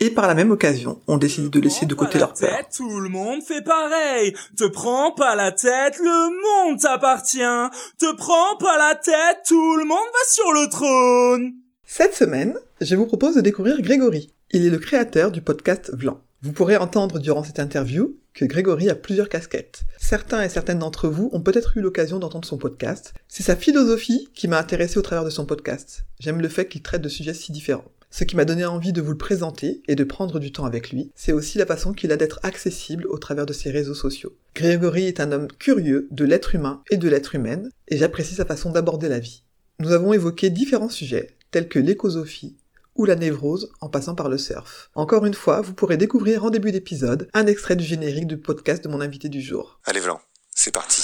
Et par la même occasion, on décide de laisser de côté leur peur. Tout le monde fait pareil. Te prends pas la tête, le monde t'appartient. Te prends pas la tête, tout le monde va sur le trône. Cette semaine, je vous propose de découvrir Grégory. Il est le créateur du podcast Vlan. Vous pourrez entendre durant cette interview que Grégory a plusieurs casquettes. Certains et certaines d'entre vous ont peut-être eu l'occasion d'entendre son podcast. C'est sa philosophie qui m'a intéressé au travers de son podcast. J'aime le fait qu'il traite de sujets si différents. Ce qui m'a donné envie de vous le présenter et de prendre du temps avec lui, c'est aussi la façon qu'il a d'être accessible au travers de ses réseaux sociaux. Grégory est un homme curieux de l'être humain et de l'être humaine, et j'apprécie sa façon d'aborder la vie. Nous avons évoqué différents sujets, tels que l'écosophie, ou la névrose en passant par le surf. Encore une fois, vous pourrez découvrir en début d'épisode un extrait du générique du podcast de mon invité du jour. Allez Vlan, c'est parti.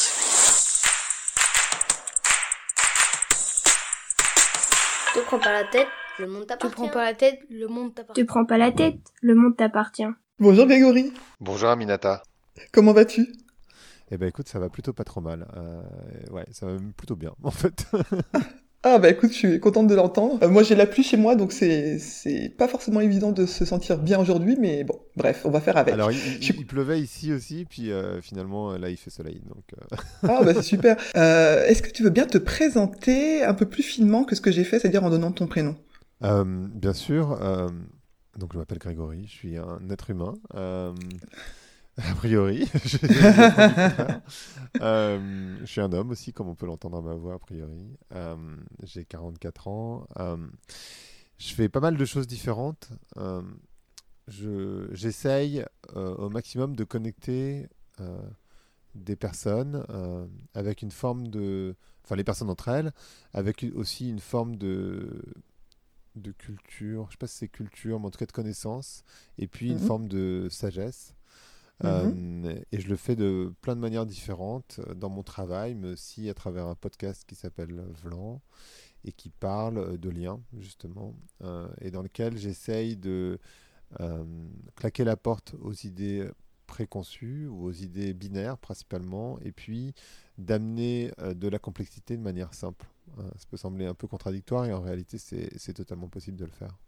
Te prends pas la tête, le monde Te t'appartient. prends pas la tête, le monde t'appartient. Te prends pas la tête, le monde t'appartient. Bonjour Grégory, Bonjour Aminata. comment vas-tu? Eh ben écoute, ça va plutôt pas trop mal. Euh, ouais, ça va plutôt bien en fait. Ah bah écoute, je suis contente de l'entendre. Euh, moi j'ai la pluie chez moi, donc c'est c'est pas forcément évident de se sentir bien aujourd'hui, mais bon, bref, on va faire avec. Alors il, il- Je- il pleuvait ici aussi, puis euh, finalement là il fait soleil. Donc euh, Ah bah c'est super. Euh, Est-ce que tu veux bien te présenter un peu plus finement que ce que j'ai fait, c'est-à-dire en donnant ton prénom? Euh, bien sûr. euh, donc je m'appelle Grégory, je suis un être humain. euh, a priori, je, suis un homme aussi, comme on peut l'entendre à ma voix a priori. J'ai 44 ans. Je fais pas mal de choses différentes. Je- J'essaye au maximum de connecter des personnes avec une forme de... Enfin, les personnes entre elles, avec aussi une forme de de culture, je sais pas si c'est culture, mais en tout cas de connaissance, et puis une Mhm. forme de sagesse. Mhm. Euh, et je le fais de plein de manières différentes euh, dans mon travail, mais aussi à travers un podcast qui s'appelle Vlan et qui parle euh, de liens, justement, euh, et dans lequel j'essaye de euh, claquer la porte aux idées préconçues ou aux idées binaires principalement, et puis d'amener de la complexité de manière simple. Euh, ça peut sembler un peu contradictoire et en réalité c'est totalement possible de le faire.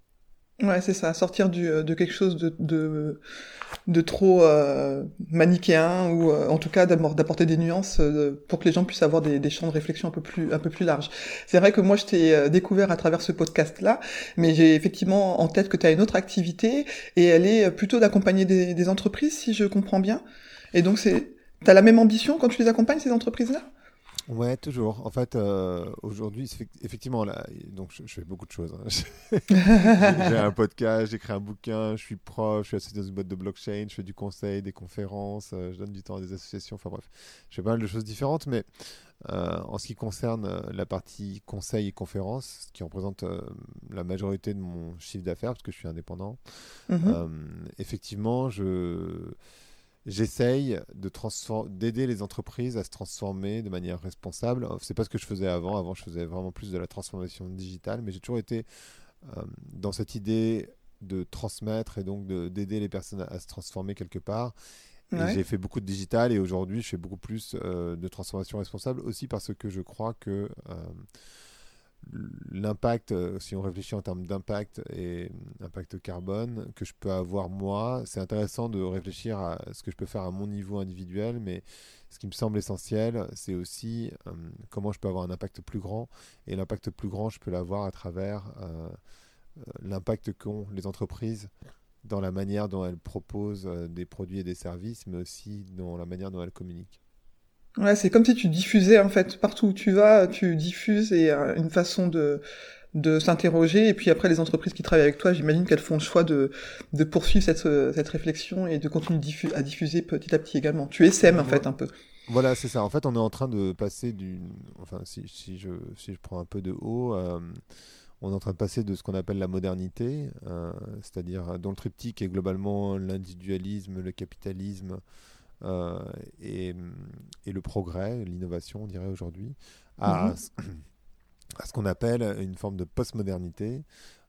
Ouais, c'est ça, sortir euh, de quelque chose de, trop euh, manichéen ou en tout cas d'apporter des nuances pour que les gens puissent avoir des, champs de réflexion un peu plus, larges. C'est vrai que moi je t'ai découvert à travers ce podcast-là, mais j'ai effectivement en tête que tu as une autre activité et elle est plutôt d'accompagner des, entreprises, si je comprends bien. Et donc c'est... T'as la même ambition quand tu les accompagnes, ces entreprises-là? Ouais, toujours. En fait, euh, aujourd'hui, effectivement, là, donc je, je fais beaucoup de choses. hein. J'ai un podcast, j'écris un bouquin, je suis prof, je suis associé dans une boîte de blockchain, je fais du conseil, des conférences, euh, je donne du temps à des associations, enfin bref, je fais pas mal de choses différentes, mais euh, en ce qui concerne la partie conseil et conférences, ce qui représente la majorité de mon chiffre d'affaires, parce que je suis indépendant, Mhm. euh, effectivement, je j'essaye d'aider les entreprises à se transformer de manière responsable. Euh, C'est pas ce que je faisais avant. Avant, je faisais vraiment plus de la transformation digitale, mais j'ai toujours été euh, dans cette idée de transmettre et donc de- d'aider les personnes à, à se transformer quelque part. Ouais. j'ai fait beaucoup de digital et aujourd'hui, je fais beaucoup plus euh, de transformation responsable aussi parce que je crois que euh, l'impact, euh, si on réfléchit en termes d'impact et impact carbone que je peux avoir moi, c'est intéressant de réfléchir à ce que je peux faire à mon niveau individuel, mais ce qui me semble essentiel, c'est aussi euh, comment je peux avoir un impact plus grand. Et l'impact plus grand, je peux l'avoir à travers euh, l'impact qu'ont les entreprises dans la manière dont elles proposent des produits et des services, mais aussi dans la manière dont elles communiquent. Ouais, c'est comme si tu diffusais en fait partout où tu vas, tu diffuses et euh, une façon de de s'interroger et puis après les entreprises qui travaillent avec toi, j'imagine qu'elles font le choix de de poursuivre cette euh, cette réflexion et de continuer diffu- à diffuser petit à petit également. Tu SM en fait un peu. Voilà, c'est ça. En fait, on est en train de passer d'une. Enfin, si, si, je, si je prends un peu de haut, euh, on est en train de passer de ce qu'on appelle la modernité, euh, c'est-à-dire dont le triptyque est globalement l'individualisme, le capitalisme et, et, le progrès, l'innovation, on dirait aujourd'hui, à, Mhm. à ce qu'on appelle une forme de postmodernité,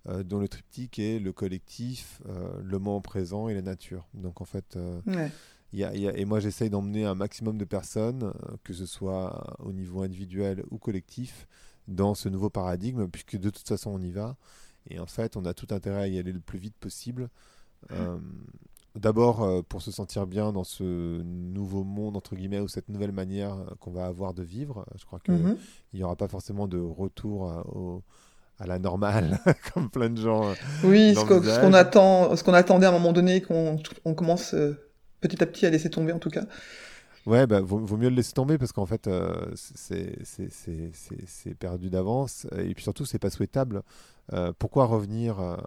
euh, dont le triptyque est le collectif, euh, le moment présent et la nature. Donc en fait, euh, Ouais. il y a- il y a- et moi j'essaye d'emmener un maximum de personnes, euh, que ce soit au niveau individuel ou collectif, dans ce nouveau paradigme, puisque de toute façon on y va. Et en fait, on a tout intérêt à y aller le plus vite possible. Euh, D'abord euh, pour se sentir bien dans ce nouveau monde, entre guillemets, ou cette nouvelle manière euh, qu'on va avoir de vivre. Je crois qu'il Mhm. n'y aura pas forcément de retour à, au- à la normale, comme plein de gens. euh, Oui, ce qu'on ce l'envisagent. qu'on attend, ce qu'on attendait à un moment donné, qu'on on commence euh, petit à petit à laisser tomber en tout cas. Ouais, bah, vaut, vaut mieux le laisser tomber parce qu'en fait, euh, c'est c'est- c'est- c'est- c'est perdu d'avance et puis surtout, c'est pas souhaitable. Euh, pourquoi revenir euh,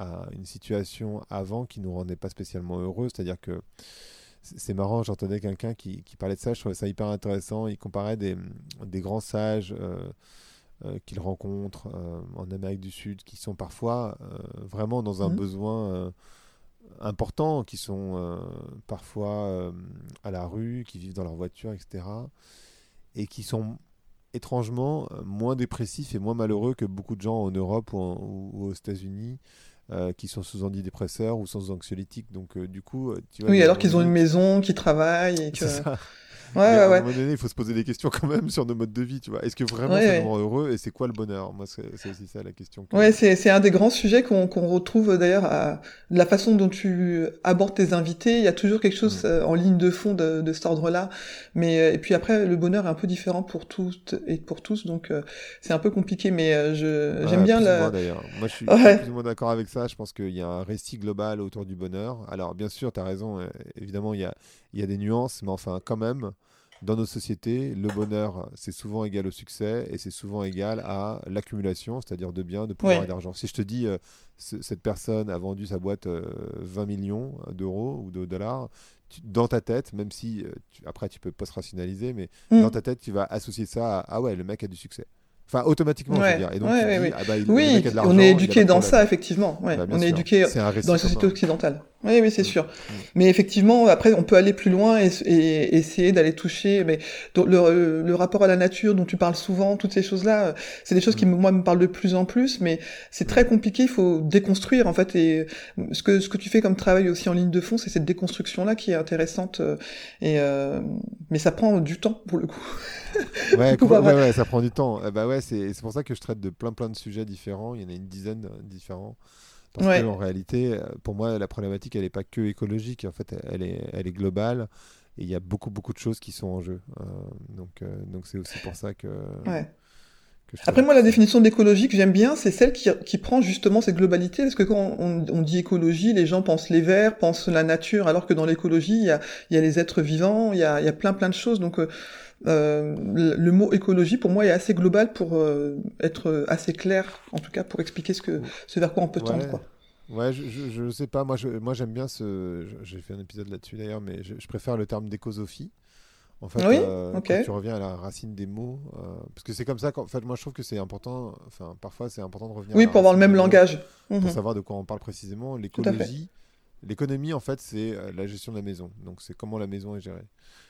à, une situation avant qui nous rendait pas spécialement heureux C'est-à-dire que c'est marrant, j'entendais quelqu'un qui, qui parlait de ça, je trouvais ça hyper intéressant. Il comparait des, des grands sages euh, euh, qu'il rencontre euh, en Amérique du Sud qui sont parfois vraiment dans un Mhm. besoin important, qui sont parfois à la rue, qui vivent dans leur voiture, etc. Et qui sont étrangement moins dépressifs et moins malheureux que beaucoup de gens en Europe ou, en- ou- ou aux États-Unis. Euh, qui sont sous antidépresseurs ou sans anxiolytiques. Donc, euh, du coup, euh, tu vois, Oui, alors qu'ils ont une maison, qu'ils travaillent et que. Ça. Ouais, Mais à ouais, un ouais. moment donné, il faut se poser des questions quand même sur nos modes de vie, tu vois. Est-ce que vraiment Ouais, ça ouais. nous rend heureux et c'est quoi le bonheur? Moi, c'est aussi ça la question. que- Ouais, c'est un des grands sujets qu'on qu'on retrouve d'ailleurs à la façon dont tu abordes tes invités. Il y a toujours quelque chose Mm. euh, en ligne de fond de, de cet ordre-là. Mais euh, et puis après, le bonheur est un peu différent pour toutes et pour tous, donc euh, c'est un peu compliqué. Mais euh, je Ouais, j'aime bien la. d'ailleurs. Moi, je suis, Ouais. plus ou moins d'accord avec ça. Je pense qu'il y a un récit global autour du bonheur. Alors, bien sûr, tu as raison. Évidemment, il y a, il y a des nuances, mais enfin, quand même, dans nos sociétés, le bonheur, c'est souvent égal au succès et c'est souvent égal à l'accumulation, c'est-à-dire de biens, de pouvoir Ouais. et d'argent. Si je te dis, euh, ce- cette personne a vendu sa boîte euh, 20 millions d'euros ou de dollars, tu- dans ta tête, même si euh, tu- après tu peux post-rationaliser, mais Mm. dans ta tête, tu vas associer ça à ah ouais, le mec a du succès. Enfin, automatiquement, je Ouais, veux dire. Et donc, ouais, ouais, dis, ah bah, il, Oui, on est éduqué dans ça, effectivement. Ouais, Bah, on est éduqué dans les sociétés occidentales. Oui, oui, c'est Mm. sûr. Mais effectivement, après, on peut aller plus loin et, et essayer d'aller toucher. Mais le, le rapport à la nature dont tu parles souvent, toutes ces choses-là, c'est des choses qui Mm. moi me parlent de plus en plus. Mais c'est très compliqué. Il faut déconstruire en fait. Et ce que ce que tu fais comme travail aussi en ligne de fond, c'est cette déconstruction-là qui est intéressante. euh, Et euh, mais ça prend du temps pour le coup. Ouais, coup, ouais, ouais, ça prend du temps. Eh bah ouais, c'est c'est pour ça que je traite de plein plein de sujets différents. Il y en a une dizaine euh, différents. Parce Ouais. que en réalité, euh, pour moi, la problématique, elle n'est pas que écologique. En fait, elle est, elle est globale. Et il y a beaucoup beaucoup de choses qui sont en jeu. Euh, donc euh, donc c'est aussi pour ça que. Ouais. Après, moi, la définition d'écologie que j'aime bien, c'est celle qui, qui prend justement cette globalité, parce que quand on, on dit écologie, les gens pensent les vers, pensent la nature, alors que dans l'écologie, il y a, y a les êtres vivants, il y a, y a plein plein de choses. Donc, euh, euh, le, le mot écologie, pour moi, est assez global pour euh, être assez clair, en tout cas, pour expliquer ce, que, ce vers quoi on peut tendre. Quoi. Ouais, je, je, je sais pas. Moi, je, moi, j'aime bien ce. J'ai fait un épisode là-dessus d'ailleurs, mais je, je préfère le terme d'écosophie. En fait, Oui, euh, quand tu reviens à la racine des mots, euh, parce que c'est comme ça qu'en fait, moi, je trouve que c'est important. Enfin, parfois, c'est important de revenir. à Oui, la pour avoir le même mots, langage. Pour Mhm. savoir de quoi on parle précisément. L'écologie, l'économie, en fait, c'est euh, la gestion de la maison. Donc, c'est comment la maison est gérée.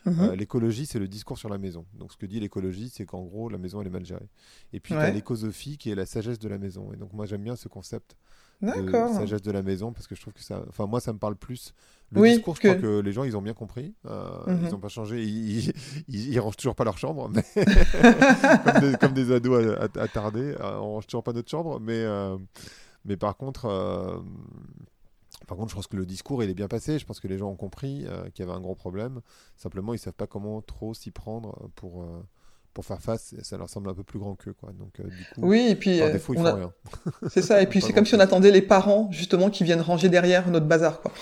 Mhm. Euh, l'écologie, c'est le discours sur la maison. Donc, ce que dit l'écologie, c'est qu'en gros, la maison, elle est mal gérée. Et puis, tu as l'écosophie, qui est la sagesse de la maison. Et donc, moi, j'aime bien ce concept de D'accord. sagesse de la maison parce que je trouve que ça enfin moi ça me parle plus le Oui, discours je que- crois que les gens ils ont bien compris Euh, Mhm. ils n'ont pas changé ils, ils, rangent toujours pas leur chambre mais comme, des, comme des ados attardés euh, on range toujours pas notre chambre mais euh, mais par contre euh, par contre, je pense que le discours il est bien passé. Je pense que les gens ont compris qu'il y avait un gros problème. Simplement, ils savent pas comment trop s'y prendre pour pour faire face. Ça leur semble un peu plus grand qu'eux, quoi. Donc, euh, du coup, Oui, et puis par euh, défaut, ils on font rien. c'est ça. Et puis c'est comme si on attendait les parents justement qui viennent ranger derrière notre bazar, quoi.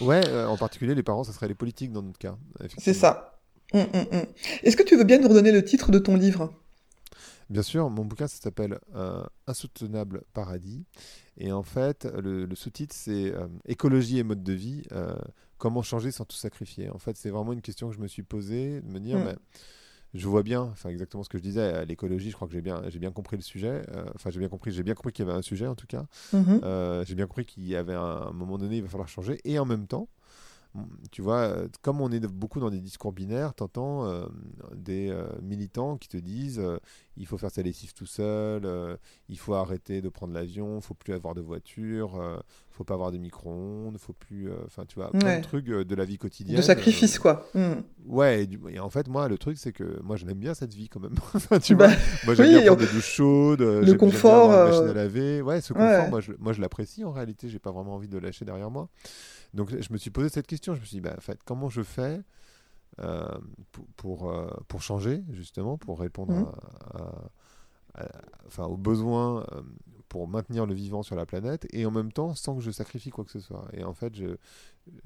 Ouais, euh, en particulier les parents, ça serait les politiques dans notre cas. C'est ça. Hum, hum, hum. Est-ce que tu veux bien nous redonner le titre de ton livre? Bien sûr, mon bouquin ça s'appelle euh, Insoutenable paradis. Et en fait, le, le sous-titre c'est Écologie et mode de vie, comment changer sans tout sacrifier. En fait, c'est vraiment une question que je me suis posée, de me dire, mais je vois bien, enfin exactement ce que je disais, l'écologie, je crois que j'ai bien, j'ai bien compris le sujet. euh, Enfin, j'ai bien compris, j'ai bien compris qu'il y avait un sujet en tout cas. Mhm. Euh, j'ai bien compris qu'il y avait un, un moment donné, il va falloir changer. Et en même temps, mm, tu vois, euh, comme on est beaucoup dans des discours binaires, t'entends euh, des euh, militants qui te disent euh, il faut faire sa lessive tout seul, euh, il faut arrêter de prendre l'avion, il faut plus avoir de voiture, euh, faut pas avoir de micro-ondes, faut plus, euh, enfin tu vois, plein Ouais. de trucs euh, de la vie quotidienne. De sacrifice, euh, quoi. Mhm. Ouais, et, du- et en fait, moi, le truc, c'est que moi, je l'aime bien cette vie quand même. Tu Bah, vois, moi, j'aime oui, bien prendre on- des douches chaudes, euh, le j'aime- j'aime bien confort, avoir une machine euh, à laver. Ouais, ce confort, ouais. moi, je, moi, je l'apprécie en réalité. J'ai pas vraiment envie de le lâcher derrière moi. Donc, je me suis posé cette question. Je me suis dit, bah, en fait, comment je fais euh, pour, pour, euh, pour changer, justement, pour répondre à- à- à- enfin, aux besoins, euh, pour maintenir le vivant sur la planète, et en même temps, sans que je sacrifie quoi que ce soit. Et en fait, je,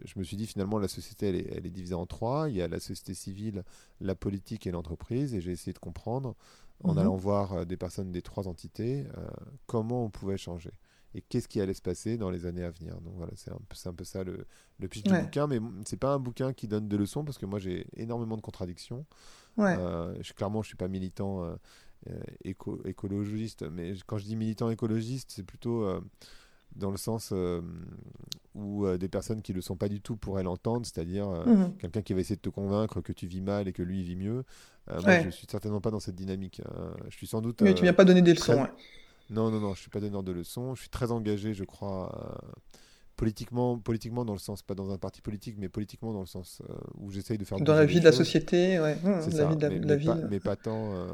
je me suis dit, finalement, la société, elle est, elle est divisée en trois. Il y a la société civile, la politique et l'entreprise. Et j'ai essayé de comprendre, en Mhm. allant voir euh, des personnes des trois entités, euh, comment on pouvait changer. Et qu'est-ce qui allait se passer dans les années à venir. Donc voilà, c'est un, un peu ça le, le pitch Ouais. du bouquin. Mais c'est pas un bouquin qui donne des leçons, parce que moi, j'ai énormément de contradictions. Ouais. Euh, je, clairement, je suis pas militant euh, éco- écologiste, mais quand je dis militant écologiste, c'est plutôt euh, dans le sens euh, où euh, des personnes qui le sont pas du tout pourraient l'entendre, c'est-à-dire euh, Mhm. quelqu'un qui va essayer de te convaincre que tu vis mal et que lui il vit mieux. Euh, moi, je suis certainement pas dans cette dynamique. Euh, je suis sans doute. Mais euh, tu viens pas donner des leçons. très- ouais. Non, non, non, je suis pas donneur de leçons. Je suis très engagé, je crois, euh, politiquement, politiquement dans le sens, pas dans un parti politique, mais politiquement dans le sens euh, où j'essaye de faire Dans la vie de la société, ouais. C'est la ça, vie de la, mais, la mais pas, ville. mais pas tant, euh,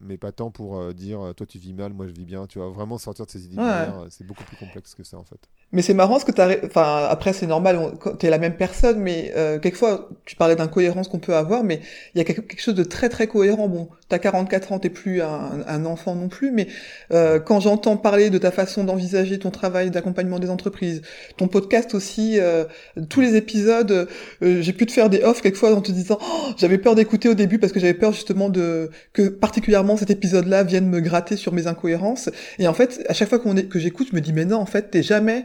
mais pas tant pour euh, dire euh, toi tu vis mal, moi je vis bien. Tu vois, vraiment sortir de ces idées Ouais. euh, c'est beaucoup plus complexe que ça en fait. Mais c'est marrant ce que t'as, enfin après c'est normal, t'es la même personne, mais euh, quelquefois tu parlais d'incohérence qu'on peut avoir, mais il y a quelque, chose de très très cohérent. Bon, t'as 44 ans, t'es plus un, un enfant non plus, mais euh, quand j'entends parler de ta façon d'envisager ton travail d'accompagnement des entreprises, ton podcast aussi, euh, tous les épisodes, euh, j'ai pu te faire des offs quelquefois en te disant, Oh, j'avais peur d'écouter au début parce que j'avais peur justement de que particulièrement cet épisode-là vienne me gratter sur mes incohérences. Et en fait, à chaque fois qu'on est, que j'écoute, je me dis mais non, en fait, t'es jamais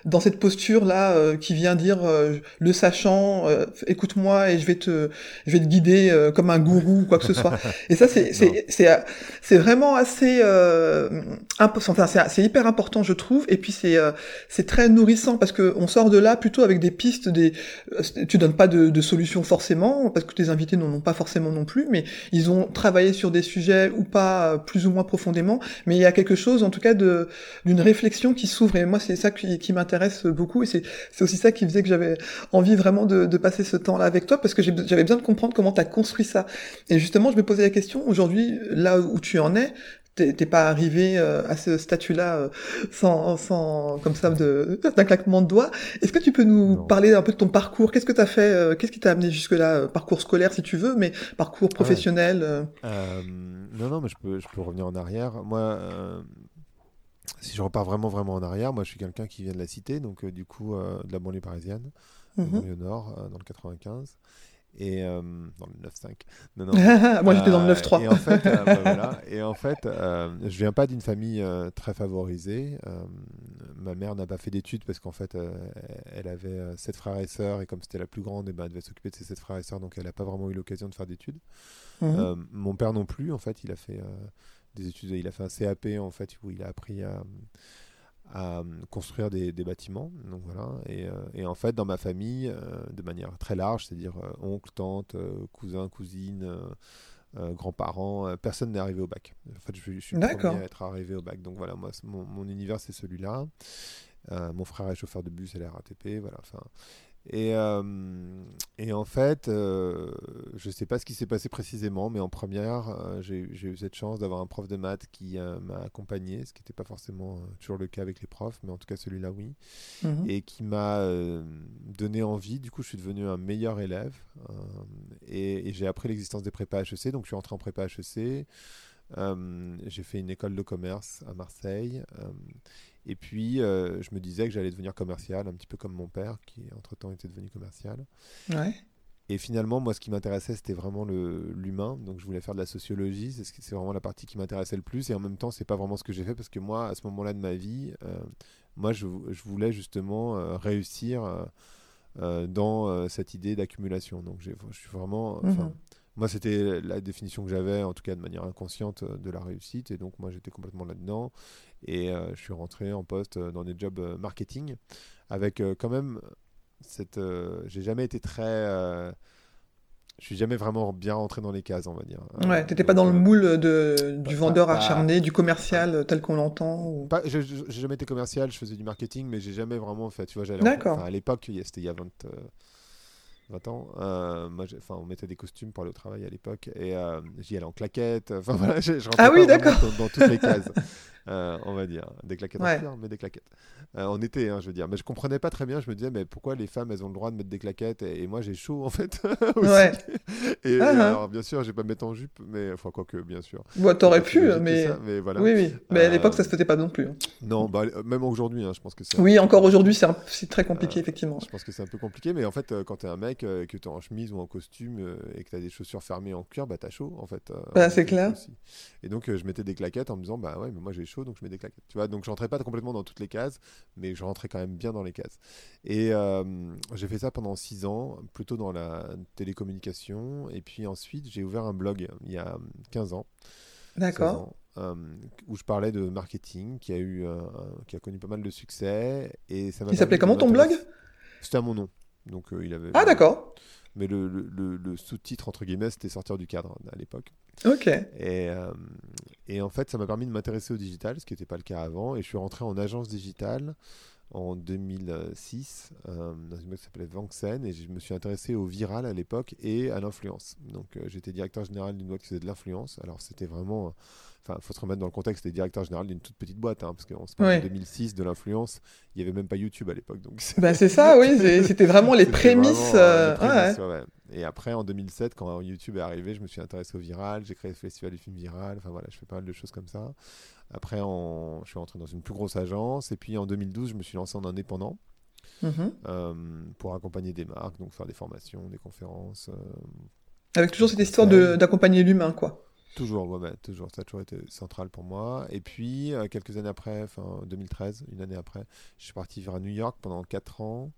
dans cette posture là euh, qui vient dire euh, le sachant, euh, écoute-moi et je vais te, je vais te guider euh, comme un gourou ou quoi que ce soit. Et ça, c'est, c'est, c'est, c'est vraiment assez, euh, impo- enfin, c'est, c'est hyper important, je trouve. Et puis c'est, euh, c'est très nourrissant parce que on sort de là plutôt avec des pistes, des, euh, tu donnes pas de, de solutions forcément parce que tes invités n'en ont pas forcément non plus, mais ils ont travaillé sur des sujets ou pas euh, plus ou moins profondément, mais il y a quelque chose en tout cas de d'une réflexion qui s'ouvre et moi c'est ça qui, qui m'intéresse beaucoup et c'est c'est aussi ça qui faisait que j'avais envie vraiment de, de passer ce temps-là avec toi parce que j'avais besoin de comprendre comment tu as construit ça. Et justement, je me posais la question aujourd'hui là où tu en es, t'es pas arrivé euh, à ce statut-là euh, sans, sans comme ça d'un claquement de doigts. Est-ce que tu peux nous Non. parler un peu de ton parcours? Qu'est-ce que tu as fait euh, Qu'est-ce qui t'a amené jusque-là? Parcours scolaire si tu veux, mais parcours professionnel. Euh, non, non, mais je peux, je peux revenir en arrière. Moi, euh, si je repars vraiment, vraiment en arrière, moi je suis quelqu'un qui vient de la cité, donc euh, du coup euh, de la banlieue parisienne, mhm. banlieue nord, euh, dans le 95. Et dans le 9-5. Non, non. Moi j'étais dans le Euh, 9-3. Et en fait, ouais, voilà. Et en fait, je viens pas d'une famille très favorisée. Ma mère n'a pas fait d'études parce qu'en fait, elle avait sept frères et sœurs et comme c'était la plus grande, et ben, elle devait s'occuper de ses sept frères et sœurs, donc elle n'a pas vraiment eu l'occasion de faire d'études. Mhm. Mon père non plus, en fait, il a fait des études, il a fait un CAP en fait où il a appris à, à construire des, des bâtiments. Donc voilà. Et, euh, et en fait, dans ma famille, euh, de manière très large, c'est-à-dire euh, oncle, tante, euh, cousin, cousine. grands-parents, personne n'est arrivé au bac. En fait, je, je suis le premier à être arrivé au bac. Donc voilà, moi, mon, mon univers, c'est celui-là. Mon frère est chauffeur de bus à la RATP, voilà. Enfin, et, euh, et en fait, euh, je sais pas ce qui s'est passé précisément, mais en première, euh, j'ai eu cette chance d'avoir un prof de maths qui m'a accompagné, ce qui n'était pas forcément toujours le cas avec les profs, mais en tout cas celui-là, oui, Mhm. et qui m'a donné envie. Du coup, je suis devenu un meilleur élève et, et j'ai appris l'existence des prépas HEC, donc je suis entré en prépa HEC. J'ai fait une école de commerce à Marseille. Et puis, euh, je me disais que j'allais devenir commercial, un petit peu comme mon père, qui entre-temps était devenu commercial. Ouais. Et finalement, moi, ce qui m'intéressait, c'était vraiment l'humain. Donc, je voulais faire de la sociologie. C'est vraiment la partie qui m'intéressait le plus. Et en même temps, c'est pas vraiment ce que j'ai fait parce que moi, à ce moment-là de ma vie, euh, moi, je, je voulais justement euh, réussir dans cette idée d'accumulation. Donc, je suis vraiment. Mhm. Moi, c'était la définition que j'avais, en tout cas de manière inconsciente, euh, de la réussite. Et donc, moi, j'étais complètement là-dedans. Et euh, je suis rentré en poste euh, dans des jobs marketing, avec euh, quand même cette. euh, j'ai jamais été très. je suis jamais vraiment bien rentré dans les cases, on va dire. Ouais, t'étais pas dans le moule de, du vendeur pas- acharné, du commercial tel qu'on l'entend. ou- Pas, j'ai jamais été commercial, je faisais du marketing, mais j'ai jamais vraiment fait. Tu vois, j'allais. D'accord. enfin, à l'époque, il y a- c'était il y a 20, euh, 20 ans. euh, moi, j'ai- enfin, on mettait des costumes pour aller au travail à l'époque, et euh, j'y allais en claquettes. Enfin voilà, je, je rentrais Ah oui, d'accord. Dans, dans toutes les cases, euh, on va dire, des claquettes Ouais. en mais des claquettes. Euh, en été, hein, je veux dire. Mais je comprenais pas très bien. Je me disais, mais pourquoi les femmes, elles ont le droit de mettre des claquettes et, et moi, j'ai chaud en fait. Ouais. Et, Ah, et ah. alors, bien sûr, je vais pas me mettre en jupe, mais enfin quoi que, bien sûr. Bon, t'aurais pu, mais... ça, mais voilà. Oui, oui. Mais à l'époque, Euh, ça se faisait pas non plus. hein. Non, bah, euh, même aujourd'hui, hein, je pense que c'est. Oui, encore aujourd'hui, c'est un- c'est très compliqué, Euh, effectivement. Je pense que c'est un peu compliqué, mais en fait, euh, quand t'es un mec, euh, que t'es en chemise ou en costume euh, et que t'as des chaussures fermées en cuir, bah t'as chaud en fait. euh, Bah, c'est clair. aussi. Et donc, euh, je mettais des claquettes en me disant, bah ouais, mais moi j'ai chaud, donc je mets des claquettes. Tu vois, donc je rentrais pas complètement dans toutes les cases, mais je rentrais quand même bien dans les cases. Et j'ai fait ça pendant six ans, plutôt dans la télécommunication. Et puis ensuite, j'ai ouvert un blog il y a 15 ans. 16 D'accord. euh, où je parlais de marketing, qui a eu, euh, qui a connu pas mal de succès, et ça Il s'appelait comment ton blog? C'était à mon nom, donc euh, il avait. Ah, d'accord. Mais le, le- le- le sous-titre entre guillemets, c'était sortir du cadre à l'époque. Ok. Et, euh, et en fait, ça m'a permis de m'intéresser au digital, ce qui n'était pas le cas avant. Et je suis rentré en agence digitale en 2006 euh, dans une boîte qui s'appelait Vanxen et je me suis intéressé au viral à l'époque et à l'influence. Donc euh, j'étais directeur général d'une boîte qui faisait de l'influence. Alors c'était vraiment, enfin faut se remettre dans le contexte, c'était directeur général d'une toute petite boîte, hein, parce qu'on se parle Ouais. de 2006 de l'influence, il n'y avait même pas YouTube à l'époque. Donc Bah, c'est ça, oui. C'était vraiment les prémices. vraiment, euh, les prémices, ouais. ouais, ouais. Et après, en 2007, quand YouTube est arrivé, je me suis intéressé au viral. J'ai créé le festival du film viral. Enfin voilà, je fais pas mal de choses comme ça. Après, en- je suis rentré dans une plus grosse agence. Et puis en 2012, je me suis lancé en indépendant Mhm. euh, pour accompagner des marques, donc faire des formations, des conférences. euh, Avec toujours cette histoire d'accompagner l'humain, quoi. Toujours, ouais, ouais, toujours. Ça a toujours été central pour moi. Et puis, euh, quelques années après, enfin 2013, une année après, je suis parti vers New York pendant 4 ans.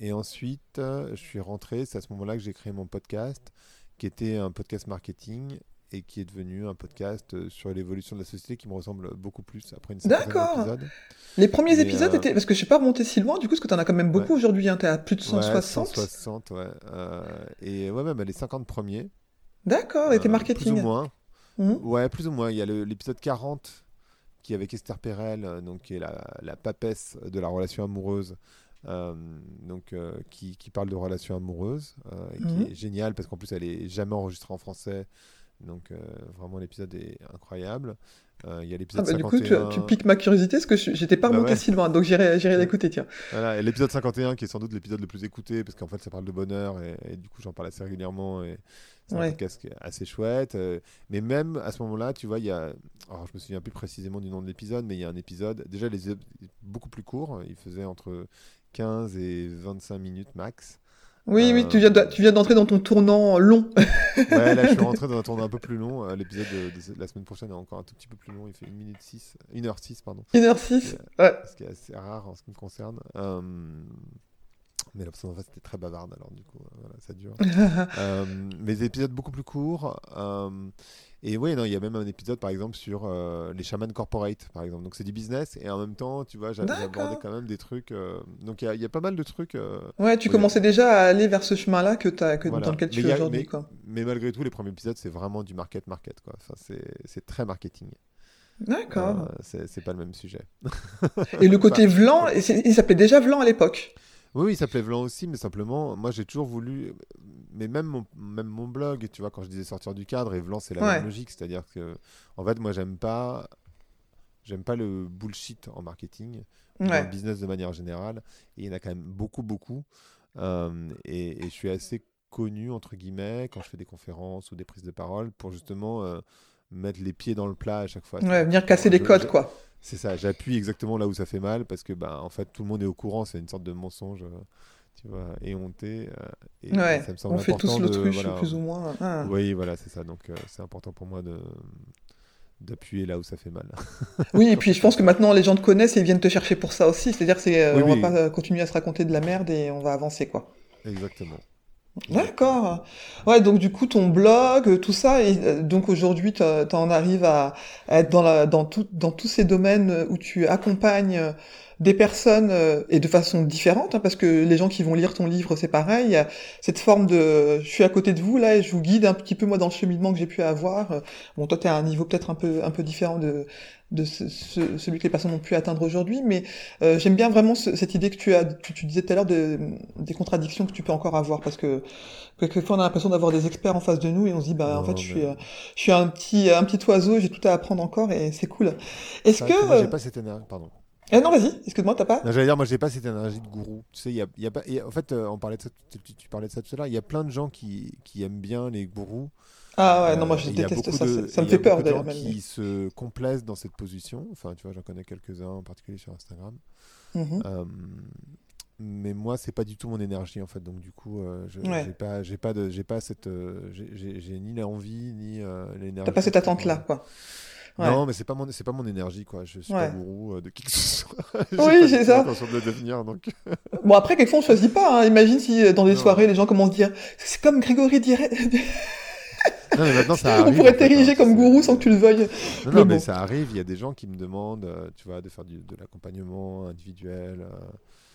Et ensuite, je suis rentré. C'est à ce moment-là que j'ai créé mon podcast, qui était un podcast marketing et qui est devenu un podcast euh, sur l'évolution de la société qui me ressemble beaucoup plus après une D'accord. d'épisodes. Les premiers épisodes euh, étaient. Parce que je suis pas remonté si loin, du coup, parce que t'en as quand même beaucoup Ouais. aujourd'hui. Hein. T'es à plus de Ouais, 160. 160, ouais. Euh, et ouais, même les 50 premiers. D'accord, et t'es marketing. Plus ou moins. Mhm. Ouais, plus ou moins. Il y a l'épisode 40 qui est avec Esther Perel, donc qui est la, la papesse de la relation amoureuse, euh, donc euh, qui, qui parle de relation amoureuse euh, et qui est géniale parce qu'en plus elle est jamais enregistrée en français. Donc euh, vraiment l'épisode est incroyable. Euh, Il y a Ah l'épisode bah, du coup, tu, 51. tu piques ma curiosité, parce que j'étais pas Bah remonté ouais. si loin, donc j'irai l'écouter, tiens. Voilà, et l'épisode 51 qui est sans doute l'épisode le plus écouté parce qu'en fait ça parle de bonheur et, et du coup j'en parle assez régulièrement et c'est un podcast assez chouette. euh, mais même à ce moment-là, tu vois, il y a. Alors je me souviens plus précisément du nom de l'épisode, mais il y a un épisode, déjà les beaucoup plus court, il faisait entre 15 et 25 minutes max. Oui, oui, tu viens de- tu viens d'entrer dans ton tournant long. Ouais, là je suis rentré dans un tournoi un peu plus long. euh, L'épisode de, la semaine prochaine est encore un tout petit peu plus long, il fait 1 minute 6, 1h6, pardon. 1h06. Ouais. ce qui est assez rare en ce qui me concerne. Euh, Mais la personne en face était très bavarde, alors du coup, euh, voilà, ça dure. Euh, mais des épisodes beaucoup plus courts. euh, et oui, non, il y a même un épisode, par exemple, sur euh, les chamans corporate, par exemple. Donc c'est du business, et en même temps, tu vois, j'a- D'accord. j'abordais quand même des trucs. euh, donc il y a- il y, a pas mal de trucs. euh, Ouais, tu commençais déjà à aller vers ce chemin-là que t'as, que, voilà. dans lequel tu Mais es aujourd'hui, mais-. Mais malgré tout, les premiers épisodes, c'est vraiment du market-market, quoi. Enfin, c'est très marketing. D'accord. C'est pas le même sujet. Et le côté Enfin, Vlan, il s'appelait déjà Vlan à l'époque. Oui, oui, il s'appelait Vlan aussi, mais simplement, moi j'ai toujours voulu, mais même mon, même mon blog, tu vois, quand je disais sortir du cadre, et Vlan c'est la Ouais. même logique, c'est-à-dire que, en fait, moi j'aime pas, j'aime pas le bullshit en marketing, dans Ouais. le business de manière générale, et il y en a quand même beaucoup, beaucoup, Euh, et, et je suis assez connu, entre guillemets, quand je fais des conférences ou des prises de parole, pour justement euh, mettre les pieds dans le plat à chaque fois. Ouais, venir casser les codes, quoi. C'est ça, j'appuie exactement là où ça fait mal parce que bah, en fait tout le monde est au courant, c'est une sorte de mensonge, euh, tu vois, éhonté. euh, et Ouais, ça me semble on fait tous l'autruche, voilà. plus ou moins. Ah. Oui, voilà, c'est ça. Donc euh, c'est important pour moi de d'appuyer là où ça fait mal. Oui, et puis je pense que maintenant les gens te connaissent et ils viennent te chercher pour ça aussi. C'est-à-dire, c'est, euh, Oui, on oui. va pas continuer à se raconter de la merde et on va avancer, quoi. Exactement. D'accord. Ouais, donc du coup, ton blog, euh, tout ça, et euh, donc aujourd'hui, tu en arrives à, être dans, la, dans, tout, dans tous ces domaines où tu accompagnes euh, des personnes euh, et de façon différente, hein, parce que les gens qui vont lire ton livre, c'est pareil. Cette forme de, je suis à côté de vous là et je vous guide un petit peu moi dans le cheminement que j'ai pu avoir. Bon, toi, t'es à un niveau peut-être un peu un peu différent de de ce, ce- celui que les personnes ont pu atteindre aujourd'hui, mais euh, j'aime bien vraiment ce- cette idée que tu as, tu, tu disais tout à l'heure de, des contradictions que tu peux encore avoir, parce que quelquefois on a l'impression d'avoir des experts en face de nous et on se dit bah en fait je suis euh, je suis un petit un petit oiseau, j'ai tout à apprendre encore et c'est cool. Est-ce que moi, euh, j'ai pas cette énergie. Pardon. eh non vas-y, excuse-moi t'as pas j'allais dire, moi, j'ai pas cette énergie de gourou. Tu sais, il y a, il y a pas. en fait, euh, on parlait de ça, tu, tu parlais de ça tout à l'heure. Il y a plein de gens qui, qui aiment bien les gourous. Ah ouais non moi je déteste ça, de- ça, me il y a fait peur d'ailleurs. même. qui se complaisent dans cette position. Enfin, tu vois, j'en connais quelques-uns, en particulier sur Instagram. Mhm. Euh, mais moi, c'est pas du tout mon énergie en fait. Donc du coup, euh, je Ouais. j'ai pas, j'ai pas j'ai pas cette, euh, j'ai- j'ai j'ai ni l'envie ni euh, l'énergie. T'as pas cette attente là quoi. Ouais. Non, mais c'est pas mon, c'est pas mon énergie quoi. Je suis pas Ouais. gourou euh, de qui que ce soit. J'ai Oui, pas c'est ça. de le devenir donc. Bon après quelquefois on choisit pas. Hein. Imagine si dans des Non. soirées les gens commencent à dire c'est comme Grégory dirait. Non, mais maintenant ça on pourrait fait, t'ériger hein, comme gourou sans que tu le veuilles. Non, Mais non, mais bon. ça arrive. Il y a des gens qui me demandent, euh, tu vois, de faire du, de l'accompagnement individuel, euh,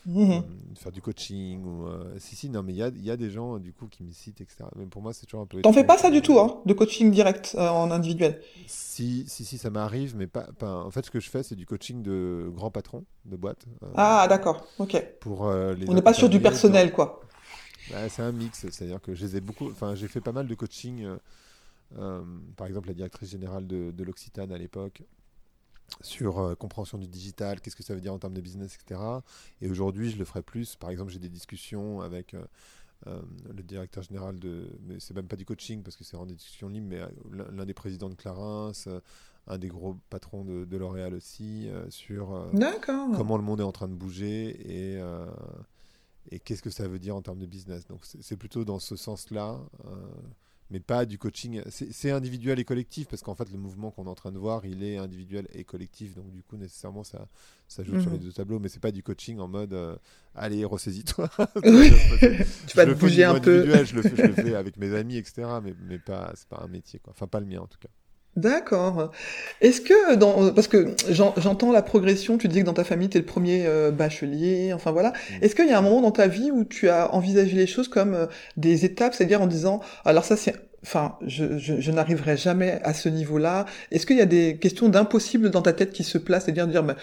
Mhm. euh, de faire du coaching ou. euh, Si, si, non, mais il y a, il y a des gens du coup qui me citent, etc. Mais pour moi, c'est toujours un peu. T'en fais pas ça du tout hein, de coaching direct euh, en individuel? Si, si, si, ça m'arrive, mais pas, pas- En fait, ce que je fais, c'est du coaching de grands patrons de boîtes. euh, Ah d'accord, ok. Pour les On n'est pas sur du personnel dans- quoi. Bah, c'est un mix, c'est-à-dire que je les ai beaucoup. Enfin, j'ai fait pas mal de coaching. euh, euh, par exemple, la directrice générale de, de l'Occitane à l'époque sur euh, compréhension du digital, qu'est-ce que ça veut dire en termes de business, etc. Et aujourd'hui, je le ferai plus. Par exemple, j'ai des discussions avec euh, le directeur général de. Mais c'est même pas du coaching parce que c'est en des discussions libres, mais l'un- des présidents de Clarins, un des gros patrons de, de L'Oréal aussi, sur. comment le monde est en train de bouger et, et qu'est-ce que ça veut dire en termes de business? Donc c'est plutôt dans ce sens-là, euh, mais pas du coaching. C'est individuel et collectif parce qu'en fait le mouvement qu'on est en train de voir, il est individuel et collectif. Donc du coup nécessairement ça, ça joue sur Mhm. les deux tableaux, mais c'est pas du coaching en mode euh, allez ressaisis-toi. Oui. Tu vas te bouger un peu. Je le fais, je le fais avec mes amis, etc. Mais, mais pas, c'est pas un métier quoi. Enfin pas le mien en tout cas. D'accord. Est-ce que dans parce que j'en- j'entends la progression, tu disais que dans ta famille tu es le premier euh, bachelier, enfin voilà. Mm. Est-ce qu'il y a un moment dans ta vie où tu as envisagé les choses comme euh, des étapes, c'est-à-dire en disant alors ça c'est enfin je, je, je n'arriverai jamais à ce niveau-là. Est-ce qu'il y a des questions d'impossible dans ta tête qui se placent, c'est-à-dire dire bah,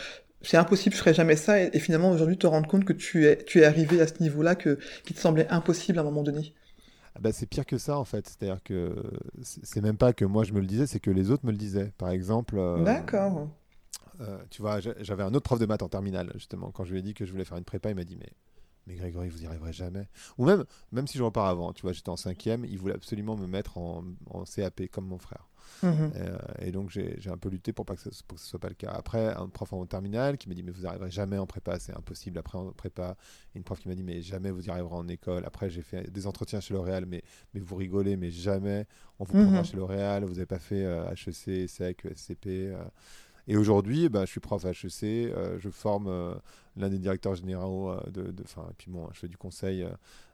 c'est impossible, je ferai jamais ça et, et finalement aujourd'hui te rendre compte que tu es tu es arrivé à ce niveau-là que qui te semblait impossible à un moment donné? Ah bah, c'est pire que ça en fait. C'est-à-dire que c'est même pas que moi je me le disais, c'est que les autres me le disaient. Par exemple, euh, D'accord. euh, tu vois, j'a- j'avais un autre prof de maths en terminale justement. Quand je lui ai dit que je voulais faire une prépa, il m'a dit mais mais Grégory, vous y arriverez jamais. Ou même même si je repars avant, tu vois, j'étais en cinquième, il voulait absolument me mettre en, en CAP comme mon frère. Mhm. Euh, et donc j'ai un peu lutté pour, pas que, ce, pour que ce soit pas le cas. Après, un prof en terminale qui m'a dit mais vous arriverez jamais en prépa, c'est impossible. Après en prépa, une prof qui m'a dit mais jamais vous y arriverez en école. Après j'ai fait des entretiens chez L'Oréal, mais, mais vous rigolez, mais jamais on vous prendra Mhm. chez L'Oréal. Vous n'avez pas fait euh, HEC, SEC, SCP. euh. Et aujourd'hui, bah, je suis prof à HEC, euh, je forme euh, l'un des directeurs généraux euh, de, de, enfin, et puis bon, je fais du conseil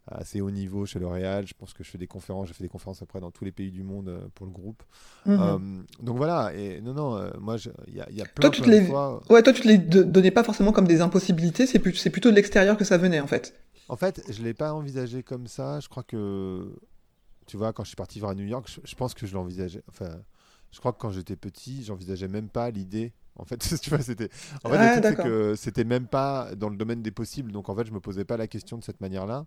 à assez haut niveau chez L'Oréal. Je pense que je fais des conférences, j'ai fait des conférences après dans tous les pays du monde euh, pour le groupe. Mhm. Euh, donc voilà, et non, non, euh, moi, il y a, il y a plein, Toi, tu plein de fois. Ouais, toi, tu te les do- donnais pas forcément comme des impossibilités, c'est plus- plutôt de l'extérieur que ça venait, en fait. En fait, je l'ai pas envisagé comme ça. Je crois que, tu vois, quand je suis parti vivre à New York, je, je pense que je l'envisageais. Enfin, je crois que quand j'étais petit, j'envisageais même pas l'idée. En fait, tu vois, c'était. En fait, le truc, c'est d'accord. que c'était même pas dans le domaine des possibles. Donc, en fait, je me posais pas la question de cette manière-là.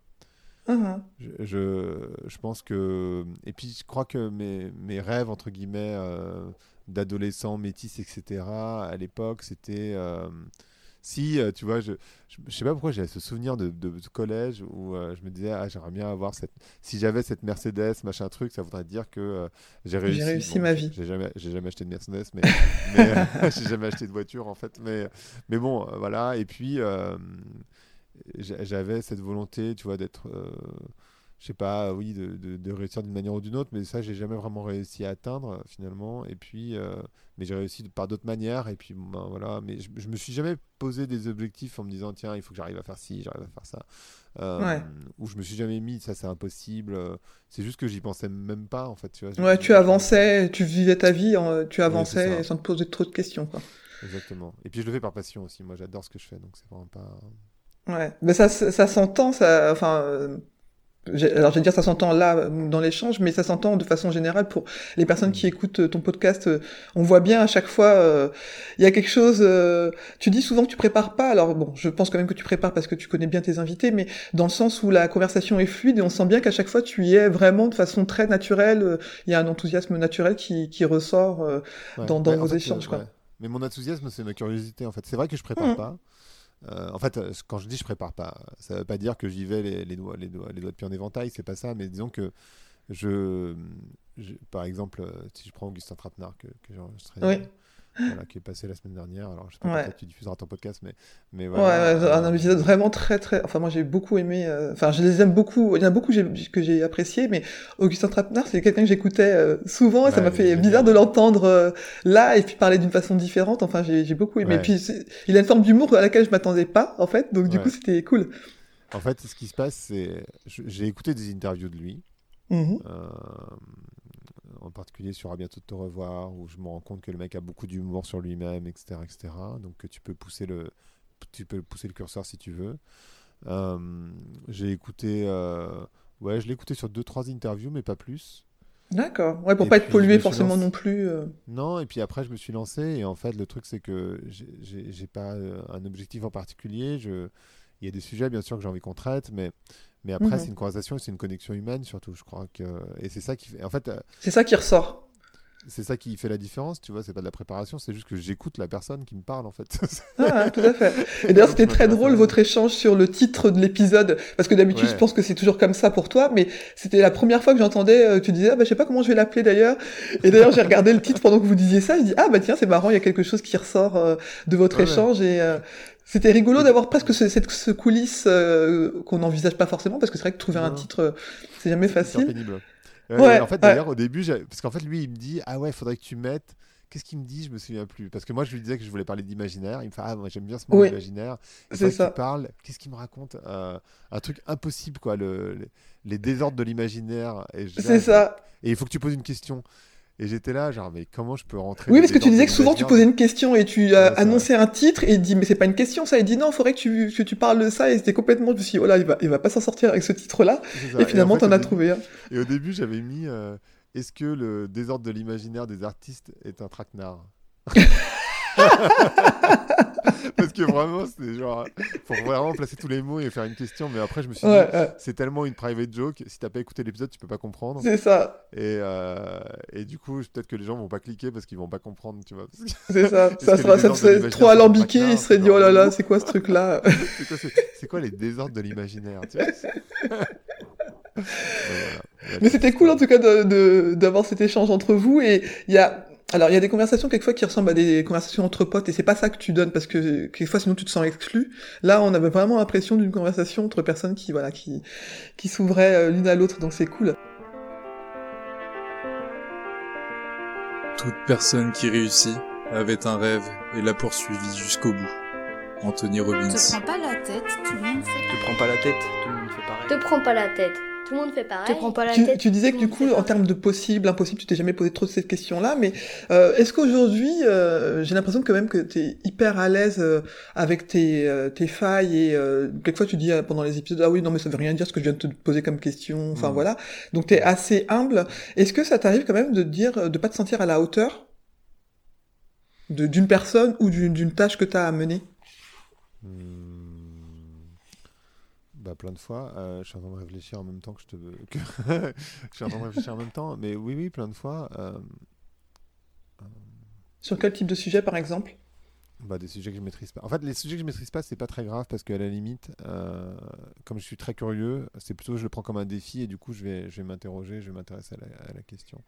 Mhm. Je, je, je pense que. Et puis, je crois que mes, mes rêves, entre guillemets, euh, d'adolescent, métis, etc., à l'époque, c'était. euh, si, euh, tu vois, je, je, je sais pas pourquoi j'avais ce souvenir de, de, de collège où euh, je me disais, ah, j'aimerais bien avoir cette. Si j'avais cette Mercedes, machin truc, ça voudrait dire que j'ai réussi. réussi ma vie. J'ai jamais, j'ai jamais acheté de Mercedes, mais, mais j'ai jamais acheté de voiture, en fait. Mais, mais bon, voilà. Et puis. J'a- j'avais cette volonté, tu vois, d'être, euh, je sais pas, oui, de, de, de réussir d'une manière ou d'une autre, mais ça, j'ai jamais vraiment réussi à atteindre finalement. Et puis, euh, mais j'ai réussi par d'autres manières. Et puis, ben, voilà. Mais je, je me suis jamais posé des objectifs en me disant, tiens, il faut que j'arrive à faire ci, j'arrive à faire ça. Euh, Ouais. Ou je me suis jamais mis, ça, c'est impossible. C'est juste que j'y pensais même pas, en fait. Tu vois, Ouais, tu avançais, tu vivais ta vie, tu avançais ça. sans te poser trop de questions, quoi. Exactement. Et puis, je le fais par passion aussi. Moi, j'adore ce que je fais, donc c'est vraiment pas. Ouais, mais ça, ça, ça s'entend, ça, enfin, euh, j'ai- alors je vais dire ça s'entend là dans l'échange, mais ça s'entend de façon générale pour les personnes qui écoutent euh, ton podcast. euh, On voit bien à chaque fois, euh, il y a quelque chose. euh, tu dis souvent que tu prépares pas. Alors bon, je pense quand même que tu prépares parce que tu connais bien tes invités, mais dans le sens où la conversation est fluide et on sent bien qu'à chaque fois tu y es vraiment de façon très naturelle. euh, Il y a un enthousiasme naturel qui, qui ressort euh, Ouais. dans, dans vos échanges, quoi. ouais. Mais mon enthousiasme, c'est ma curiosité, en fait. C'est vrai que je prépare Mhm. pas. Euh, en fait, euh, quand je dis je prépare pas, ça veut pas dire que j'y vais les, doigts, les, doigts, les doigts de pied en éventail, c'est pas ça, mais disons que je, je- par exemple, euh, si je prends Augustin Trapenard que, que j'ai enregistré, Oui. Voilà, qui est passé la semaine dernière, alors je sais pas Ouais. quand tu diffuseras ton podcast, mais, mais voilà. ouais, un euh, épisode vraiment très très. Enfin, moi j'ai beaucoup aimé. euh, Enfin, je les aime beaucoup. Il y en a beaucoup que j'ai- apprécié, mais Augustin Trapenard, c'est quelqu'un que j'écoutais euh, souvent et ça m'a fait génial. bizarre de l'entendre euh, là et puis parler d'une façon différente. Enfin, j'ai j'ai beaucoup aimé. Ouais. Puis il a une forme d'humour à laquelle je m'attendais pas, en fait. Donc du coup, c'était cool. En fait, ce qui se passe, c'est. J'ai écouté des interviews de lui. Mhm. Euh, en particulier sur À bientôt de te revoir, où je me rends compte que le mec a beaucoup d'humour sur lui-même, etc., etc. Donc que tu peux pousser le, tu peux pousser le curseur si tu veux. Euh, j'ai écouté, euh, ouais, je l'ai écouté sur deux trois interviews, mais pas plus. D'accord. Ouais, pour Et pas être pollué forcément lancé- non plus. euh. Non, et puis après je me suis lancé et en fait le truc c'est que j'ai- pas euh, un objectif en particulier. Je, il y a des sujets bien sûr que j'ai envie qu'on traite, mais mais après Mhm. c'est une conversation, et c'est une connexion humaine surtout. Je crois que et c'est ça qui fait. En fait, euh, C'est ça qui ressort. c'est ça qui fait la différence, tu vois, c'est pas de la préparation, c'est juste que j'écoute la personne qui me parle en fait. Ah, tout à fait. Et d'ailleurs, c'était très drôle votre échange sur le titre de l'épisode, parce que d'habitude, Ouais. je pense que c'est toujours comme ça pour toi, mais c'était la première fois que j'entendais, euh, tu disais, ah bah je sais pas comment je vais l'appeler d'ailleurs. Et d'ailleurs, j'ai regardé le titre pendant que vous disiez ça, je dis, ah bah tiens, c'est marrant, il y a quelque chose qui ressort euh, de votre Ouais, ouais. échange et euh, c'était rigolo d'avoir presque ce, cette ce coulisse euh, qu'on n'envisage pas forcément, parce que c'est vrai que trouver un titre, euh, c'est jamais C'est facile. pénible. Ouais, Ouais, en fait, ouais. d'ailleurs, au début, parce qu'en fait, lui, il me dit Ah ouais, faudrait que tu mettes. Qu'est-ce qu'il me dit Je me souviens plus. Parce que moi, je lui disais que je voulais parler d'imaginaire. Il me fait Ah, moi, j'aime bien ce mot Oui. imaginaire. C'est ça. il parle, qu'est-ce qu'il me raconte Euh, Un truc impossible, quoi. Le, les, les désordres de l'imaginaire. C'est ça. Et il faut que tu poses une question. Et j'étais là, genre, mais comment je peux rentrer Oui, parce que tu disais que souvent tu posais une question et tu annonçais un titre et il dit mais c'est pas une question ça. Il dit non, faudrait que tu, que tu parles de ça et c'était complètement. Je me suis dit, oh là, il va, il va pas s'en sortir avec ce titre-là. Et finalement, en fait, t'en as trouvé un. Et au début, j'avais mis euh, Est-ce que le désordre de l'imaginaire des artistes est un traquenard? Parce que vraiment, c'est genre. Faut vraiment placer tous les mots et faire une question. Mais après, je me suis Ouais, dit ouais. C'est tellement une private joke. Si t'as pas écouté l'épisode, tu peux pas comprendre. C'est ça, Et, euh, et du coup, peut-être que les gens vont pas cliquer parce qu'ils vont pas comprendre, tu vois. C'est ça. Ça sera, ça serait trop alambiqué. traquenard Il serait C'est dit oh là là, c'est quoi ce truc-là c'est quoi, quoi les désordres de l'imaginaire tu vois voilà. Mais c'était cool en tout cas d'avoir cet échange entre vous et il y a. Alors, il y a des conversations quelquefois qui ressemblent à des conversations entre potes et c'est pas ça que tu donnes parce que quelquefois sinon tu te sens exclu. Là, on avait vraiment l'impression d'une conversation entre personnes qui voilà qui qui s'ouvraient euh, l'une à l'autre donc c'est cool. Toute personne qui réussit avait un rêve et l'a poursuivi jusqu'au bout. Anthony Robbins. Te prends pas la tête, tout le monde fait Te prends pas la tête, tout le monde fait pareil. Te prends pas la tête. Tout le monde fait pareil. Te prends pas la Tu, tête. tu disais que du coup, en termes de possible, impossible, tu t'es jamais posé trop de cette question-là, mais euh, est-ce qu'aujourd'hui, euh, j'ai l'impression quand même que tu es hyper à l'aise euh, avec tes, euh, tes failles et euh, quelquefois tu dis euh, pendant les épisodes, ah oui, non mais ça veut rien dire ce que je viens de te poser comme question, enfin Mm. voilà. Donc tu es assez humble. Est-ce que ça t'arrive quand même de dire, de pas te sentir à la hauteur d'une personne ou d'une d'une tâche que tu as à mener? Hmm. Bah, plein de fois. Euh, je suis en train de réfléchir en même temps que je te. que- je suis en train de réfléchir en même temps. Mais oui, oui, plein de fois. euh, Sur quel type de sujet par exemple? Bah, des sujets que je maîtrise pas. En fait, les sujets que je maîtrise pas, c'est pas très grave parce qu'à la limite, euh, comme je suis très curieux, c'est plutôt je le prends comme un défi et du coup, je vais, je vais m'interroger, je vais m'intéresser à la, à la question.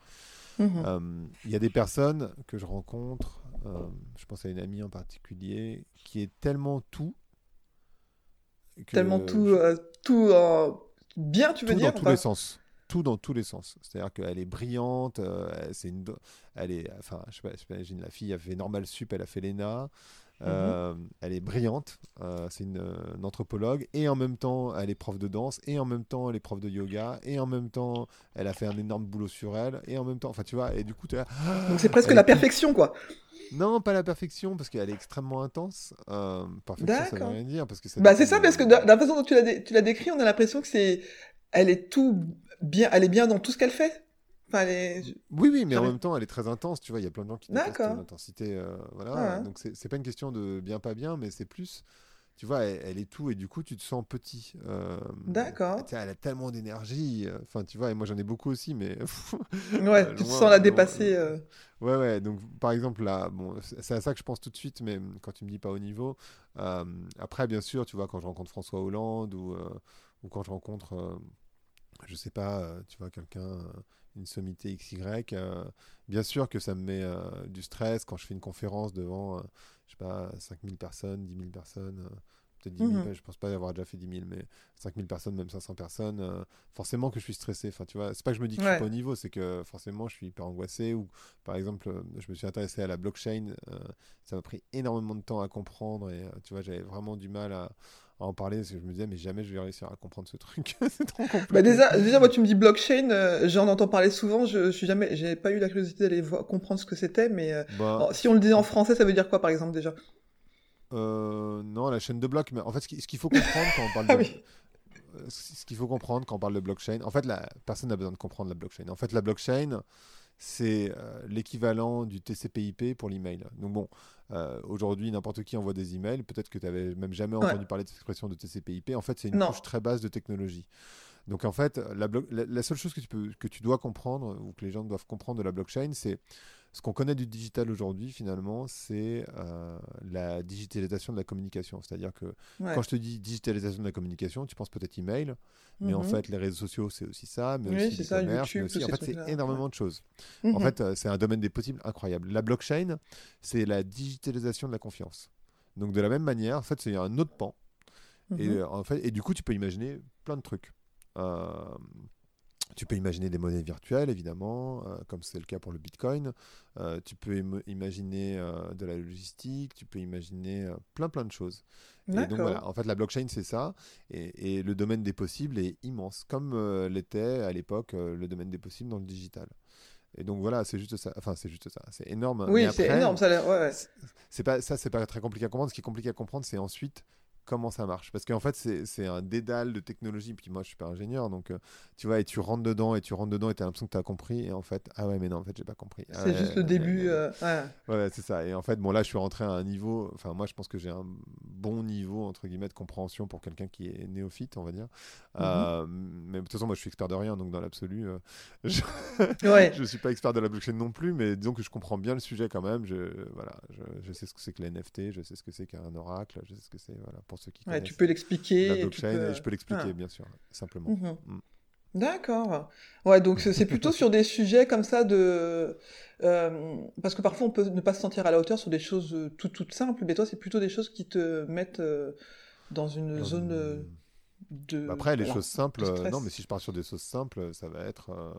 Euh, Il y a des personnes que je rencontre, euh, je pense à une amie en particulier, qui est tellement tout. Que Tellement tout, euh, tout, en- Bien, tu veux tout dire dans tous les sens. Tout dans tous les sens. C'est-à-dire qu'elle est brillante, euh, c'est une, elle est, enfin, je sais pas, j'imagine la fille a fait normal sup, elle a fait l'ENA. Euh, Elle est brillante, euh, c'est une, une anthropologue, et en même temps elle est prof de danse, et en même temps elle est prof de yoga, et en même temps elle a fait un énorme boulot sur elle, et en même temps, enfin tu vois, et du coup tu Donc c'est presque Elle la est perfection, quoi. non, pas la perfection, parce qu'elle est extrêmement intense. Euh, perfection, ça veut rien dire, parce que ça Bah c'est ça, parce que de de la façon dont tu l'as dé- tu l'as décrit, on a l'impression que c'est... Elle est tout bien... Elle est bien dans tout ce qu'elle fait. Enfin. Oui, oui, mais en même temps, elle est très intense. Tu vois, il y a plein de gens qui détestent l'intensité. euh, voilà. Ah ouais. Donc, c'est pas une question de bien, pas bien, mais c'est plus. Tu vois, elle, elle est tout, et du coup, tu te sens petit. Euh, D'accord. Elle a tellement d'énergie. euh, Enfin, tu vois, et moi, j'en ai beaucoup aussi, mais. Ouais, tu te loin, sens la loin. dépasser. euh. Ouais, ouais. Donc, par exemple, là, bon, c'est à ça que je pense tout de suite, mais quand tu me dis pas au niveau. euh, après, bien sûr, tu vois, quand je rencontre François Hollande ou, euh, ou quand je rencontre, euh, je sais pas, euh, tu vois, quelqu'un, euh, une sommité XY, euh, bien sûr que ça me met euh, du stress quand je fais une conférence devant, euh, je sais pas, 5000 personnes, 10 000 personnes. euh, Peut-être 10 000, Mhm. je pense pas avoir déjà fait 10 000, mais 5000 personnes, même 500 personnes, euh, forcément que je suis stressé. Enfin, tu vois, c'est pas que je me dis que je Ouais. suis pas au niveau, c'est que forcément je suis hyper angoissé. Ou par exemple, je me suis intéressé à la blockchain, ça m'a pris énormément de temps à comprendre et tu vois, j'avais vraiment du mal à, à en parler parce que je me disais, mais jamais je vais réussir à comprendre ce truc. c'est trop compliqué. Bah déjà, déjà, moi, tu me dis blockchain, euh, j'en entends parler souvent. Je, je suis jamais, j'ai pas eu la curiosité d'aller voir- comprendre ce que c'était, mais euh, Bah, alors, si on le dit en français, ça veut dire quoi, par exemple, déjà? Euh, non, la chaîne de blocs, mais en fait, ce qui- ce qu'il faut comprendre quand on parle Ah de. oui. Ce ce qu'il faut comprendre quand on parle de blockchain, en fait, la, personne n'a besoin de comprendre la blockchain. En fait, la blockchain, c'est euh, l'équivalent du TCP/IP pour l'email. Donc bon, euh, aujourd'hui, n'importe qui envoie des emails. Peut-être que tu n'avais même jamais Ouais. entendu parler de cette expression de TCP/IP. En fait, c'est une Non. couche très basse de technologie. Donc en fait, la- la seule chose que tu, peux, que tu dois comprendre, ou que les gens doivent comprendre de la blockchain, c'est ce qu'on connaît du digital aujourd'hui, finalement, c'est euh, la digitalisation de la communication. C'est-à-dire que Ouais. quand je te dis digitalisation de la communication, tu penses peut-être email, mais en Mhm. fait, les réseaux sociaux, c'est aussi ça, mais Oui, aussi le commerce, en ces fait, c'est énormément de choses. Mhm. En fait, euh, c'est un domaine des possibles incroyable. La blockchain, c'est la digitalisation de la confiance. Donc, de la même manière, en fait, c'est un autre pan. Et, Mhm. euh, en fait, et du coup, tu peux imaginer plein de trucs. Euh, tu peux imaginer des monnaies virtuelles, évidemment, euh, comme c'est le cas pour le Bitcoin. Euh, tu peux im- imaginer euh, de la logistique, tu peux imaginer plein plein de choses. Et donc voilà, en fait, la blockchain, c'est ça. Et, et le domaine des possibles est immense, comme l'était à l'époque le domaine des possibles dans le digital. Et donc voilà, c'est juste ça. Enfin, c'est juste ça. C'est énorme. Oui, c'est énorme, ça. Ouais, ouais. c'est- c'est pas ça c'est pas très compliqué à comprendre ce qui est compliqué à comprendre c'est ensuite comment ça marche parce qu'en fait c'est un dédale de technologie puis moi je suis pas ingénieur donc euh, tu vois et tu rentres dedans et tu rentres dedans et tu as l'impression que tu as compris et en fait ah ouais mais non en fait j'ai pas compris Ah C'est ouais, juste le ouais, début. ouais, euh, ouais. C'est ça. Et en fait, bon, là, je suis rentré à un niveau. Enfin, moi, je pense que j'ai un bon niveau, entre guillemets, de compréhension pour quelqu'un qui est néophyte, on va dire. Mhm. Euh, mais de toute façon, moi, je suis expert de rien, donc dans l'absolu, euh, je... Je suis pas expert de la blockchain non plus, mais disons que je comprends bien le sujet quand même. Je, voilà, je, je sais ce que c'est que les NFT, je sais ce que c'est qu'un oracle, je sais ce que c'est, voilà, pour ceux qui Ouais, connaissent tu peux l'expliquer. la blockchain, peux- et je peux l'expliquer, Ah. bien sûr, simplement. Mhm. Mm. D'accord. Ouais, donc c'est plutôt sur des sujets comme ça de... euh, parce que parfois on peut ne pas se sentir à la hauteur sur des choses euh, toutes toutes simples, mais toi c'est plutôt des choses qui te mettent euh, dans une Dans zone une- de... Bah Après, les voilà. choses simples, non, mais si je pars sur des choses simples, ça va être euh,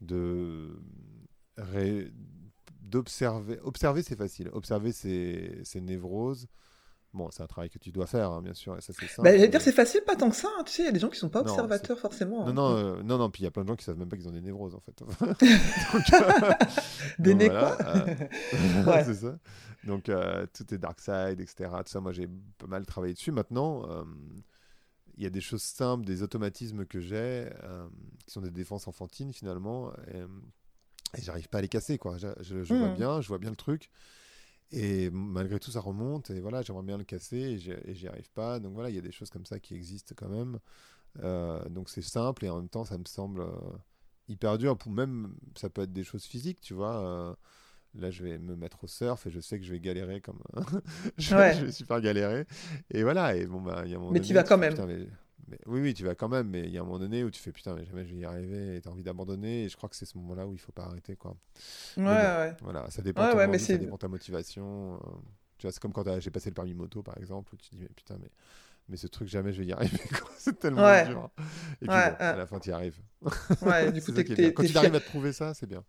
de ré- d'observer. Observer, c'est facile. Observer, c'est c'est névrose. Bon, c'est un travail que tu dois faire, hein, bien sûr, et ça c'est simple. Bah, dire c'est facile pas tant que ça, hein, tu sais, il y a des gens qui sont pas Non, observateurs forcément. Non, hein. non, euh, non, non, puis il y a plein de gens qui savent même pas qu'ils ont des névroses en fait. Donc, Des nez voilà, quoi euh, Ouais. c'est ça. Donc euh, tout est dark side, etc. Tout ça, moi j'ai pas mal travaillé dessus. Maintenant, il y a des choses simples, des automatismes que j'ai, euh, qui sont des défenses enfantines finalement, et, et j'arrive pas à les casser quoi. Je, je- je vois Mhm. bien, je vois bien le truc. Et malgré tout, ça remonte. Et voilà, j'aimerais bien le casser et j'y arrive pas. Donc voilà, il y a des choses comme ça qui existent quand même. Euh, donc c'est simple et en même temps, ça me semble euh, hyper dur. Pour même, ça peut être des choses physiques, tu vois. euh, là, je vais me mettre au surf et je sais que je vais galérer comme. je, Ouais. je vais super galérer. Et voilà. Et bon, bah, y a moment Mais t'y vas quand même. putain, mais- mais- oui, oui, tu vas quand même. Mais il y a un moment donné où tu fais putain, mais jamais je vais y arriver. Et tu as envie d'abandonner. Et je crois que c'est ce moment-là où il faut pas arrêter, quoi. Ouais, bon, ouais. Voilà, ça dépend Ouais, de ton ouais, mais envie, ça c'est- dépend de ta motivation. euh, tu vois, c'est comme quand t'as- j'ai passé le permis moto, par exemple, où tu te dis, mais putain, mais, mais ce truc, jamais je vais y arriver. C'est tellement dur. Et puis bon, à la fin, tu y arrives. Ouais, du coup, bien. Quand à te prouver ça, c'est bien.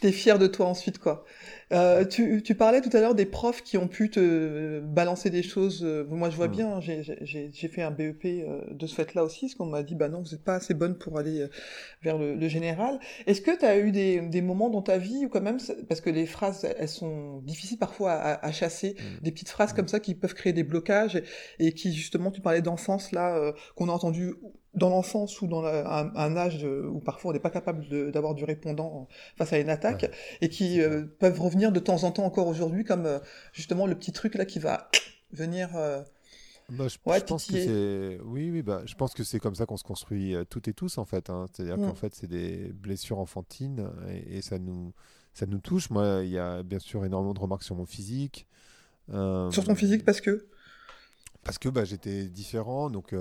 t'es fier de toi ensuite, quoi. Euh, tu, tu parlais tout à l'heure des profs qui ont pu te balancer des choses. euh, Moi, je vois Mm. bien, hein, j'ai- fait un BEP euh, de ce fait-là aussi, parce qu'on m'a dit, bah non, vous n'êtes pas assez bonne pour aller euh, vers le, le général. Est-ce que tu as eu des, des moments dans ta vie où quand même, parce que les phrases, elles sont difficiles parfois à, à chasser, Mm. des petites phrases comme ça qui peuvent créer des blocages et, et qui justement, tu parlais d'enfance là, qu'on a entendu dans l'enfance ou dans la- un, un âge de- où parfois on n'est pas capable d'avoir du répondant face à une attaque Ouais. et qui euh, peuvent revenir de temps en temps encore aujourd'hui comme euh, justement le petit truc là qui va venir. euh, Bah, je, Ouais, je pense que c'est oui oui bah je pense que c'est comme ça qu'on se construit euh, toutes et tous en fait hein. c'est-à-dire Mm. qu'en fait c'est des blessures enfantines et, et ça nous ça nous touche moi il y a bien sûr énormément de remarques sur mon physique Sur ton physique parce que? Parce que bah, j'étais différent donc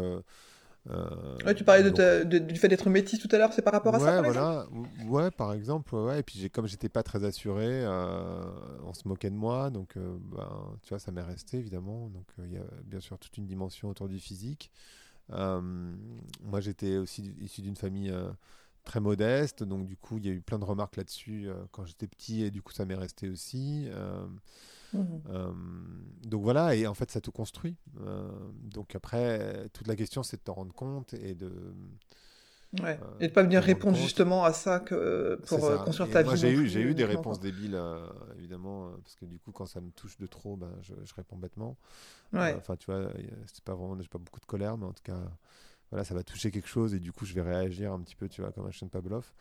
ouais, tu parlais de donc- ta- de- du fait d'être métis tout à l'heure, c'est par rapport à ouais, ça par voilà. Ou- Ouais, par exemple. Ouais. Et puis, comme j'étais pas très assuré, euh, on se moquait de moi. Donc, euh, ben, tu vois, ça m'est resté, évidemment. Donc, euh, il y a bien sûr toute une dimension autour du physique. Euh, moi, j'étais aussi issu d'une famille euh, très modeste. Donc, du coup, il y a eu plein de remarques là-dessus euh, quand j'étais petit. Et du coup, ça m'est resté aussi. Mhm. euh, donc voilà, et en fait, ça tout construit. Euh, donc après, toute la question, c'est de t'en rendre compte et de, Ouais. euh, Et de pas venir répondre compte. justement à ça que, pour ça. construire Et ta moi, vie. j'ai eu, j'ai eu des réponses débiles, évidemment, parce que du coup, quand ça me touche de trop, ben, je, je réponds bêtement. Ouais. Enfin, tu vois, c'est pas vraiment, j'ai pas beaucoup de colère, mais en tout cas, voilà, ça va toucher quelque chose et du coup, je vais réagir un petit peu, tu vois, comme un chien de Pavlov.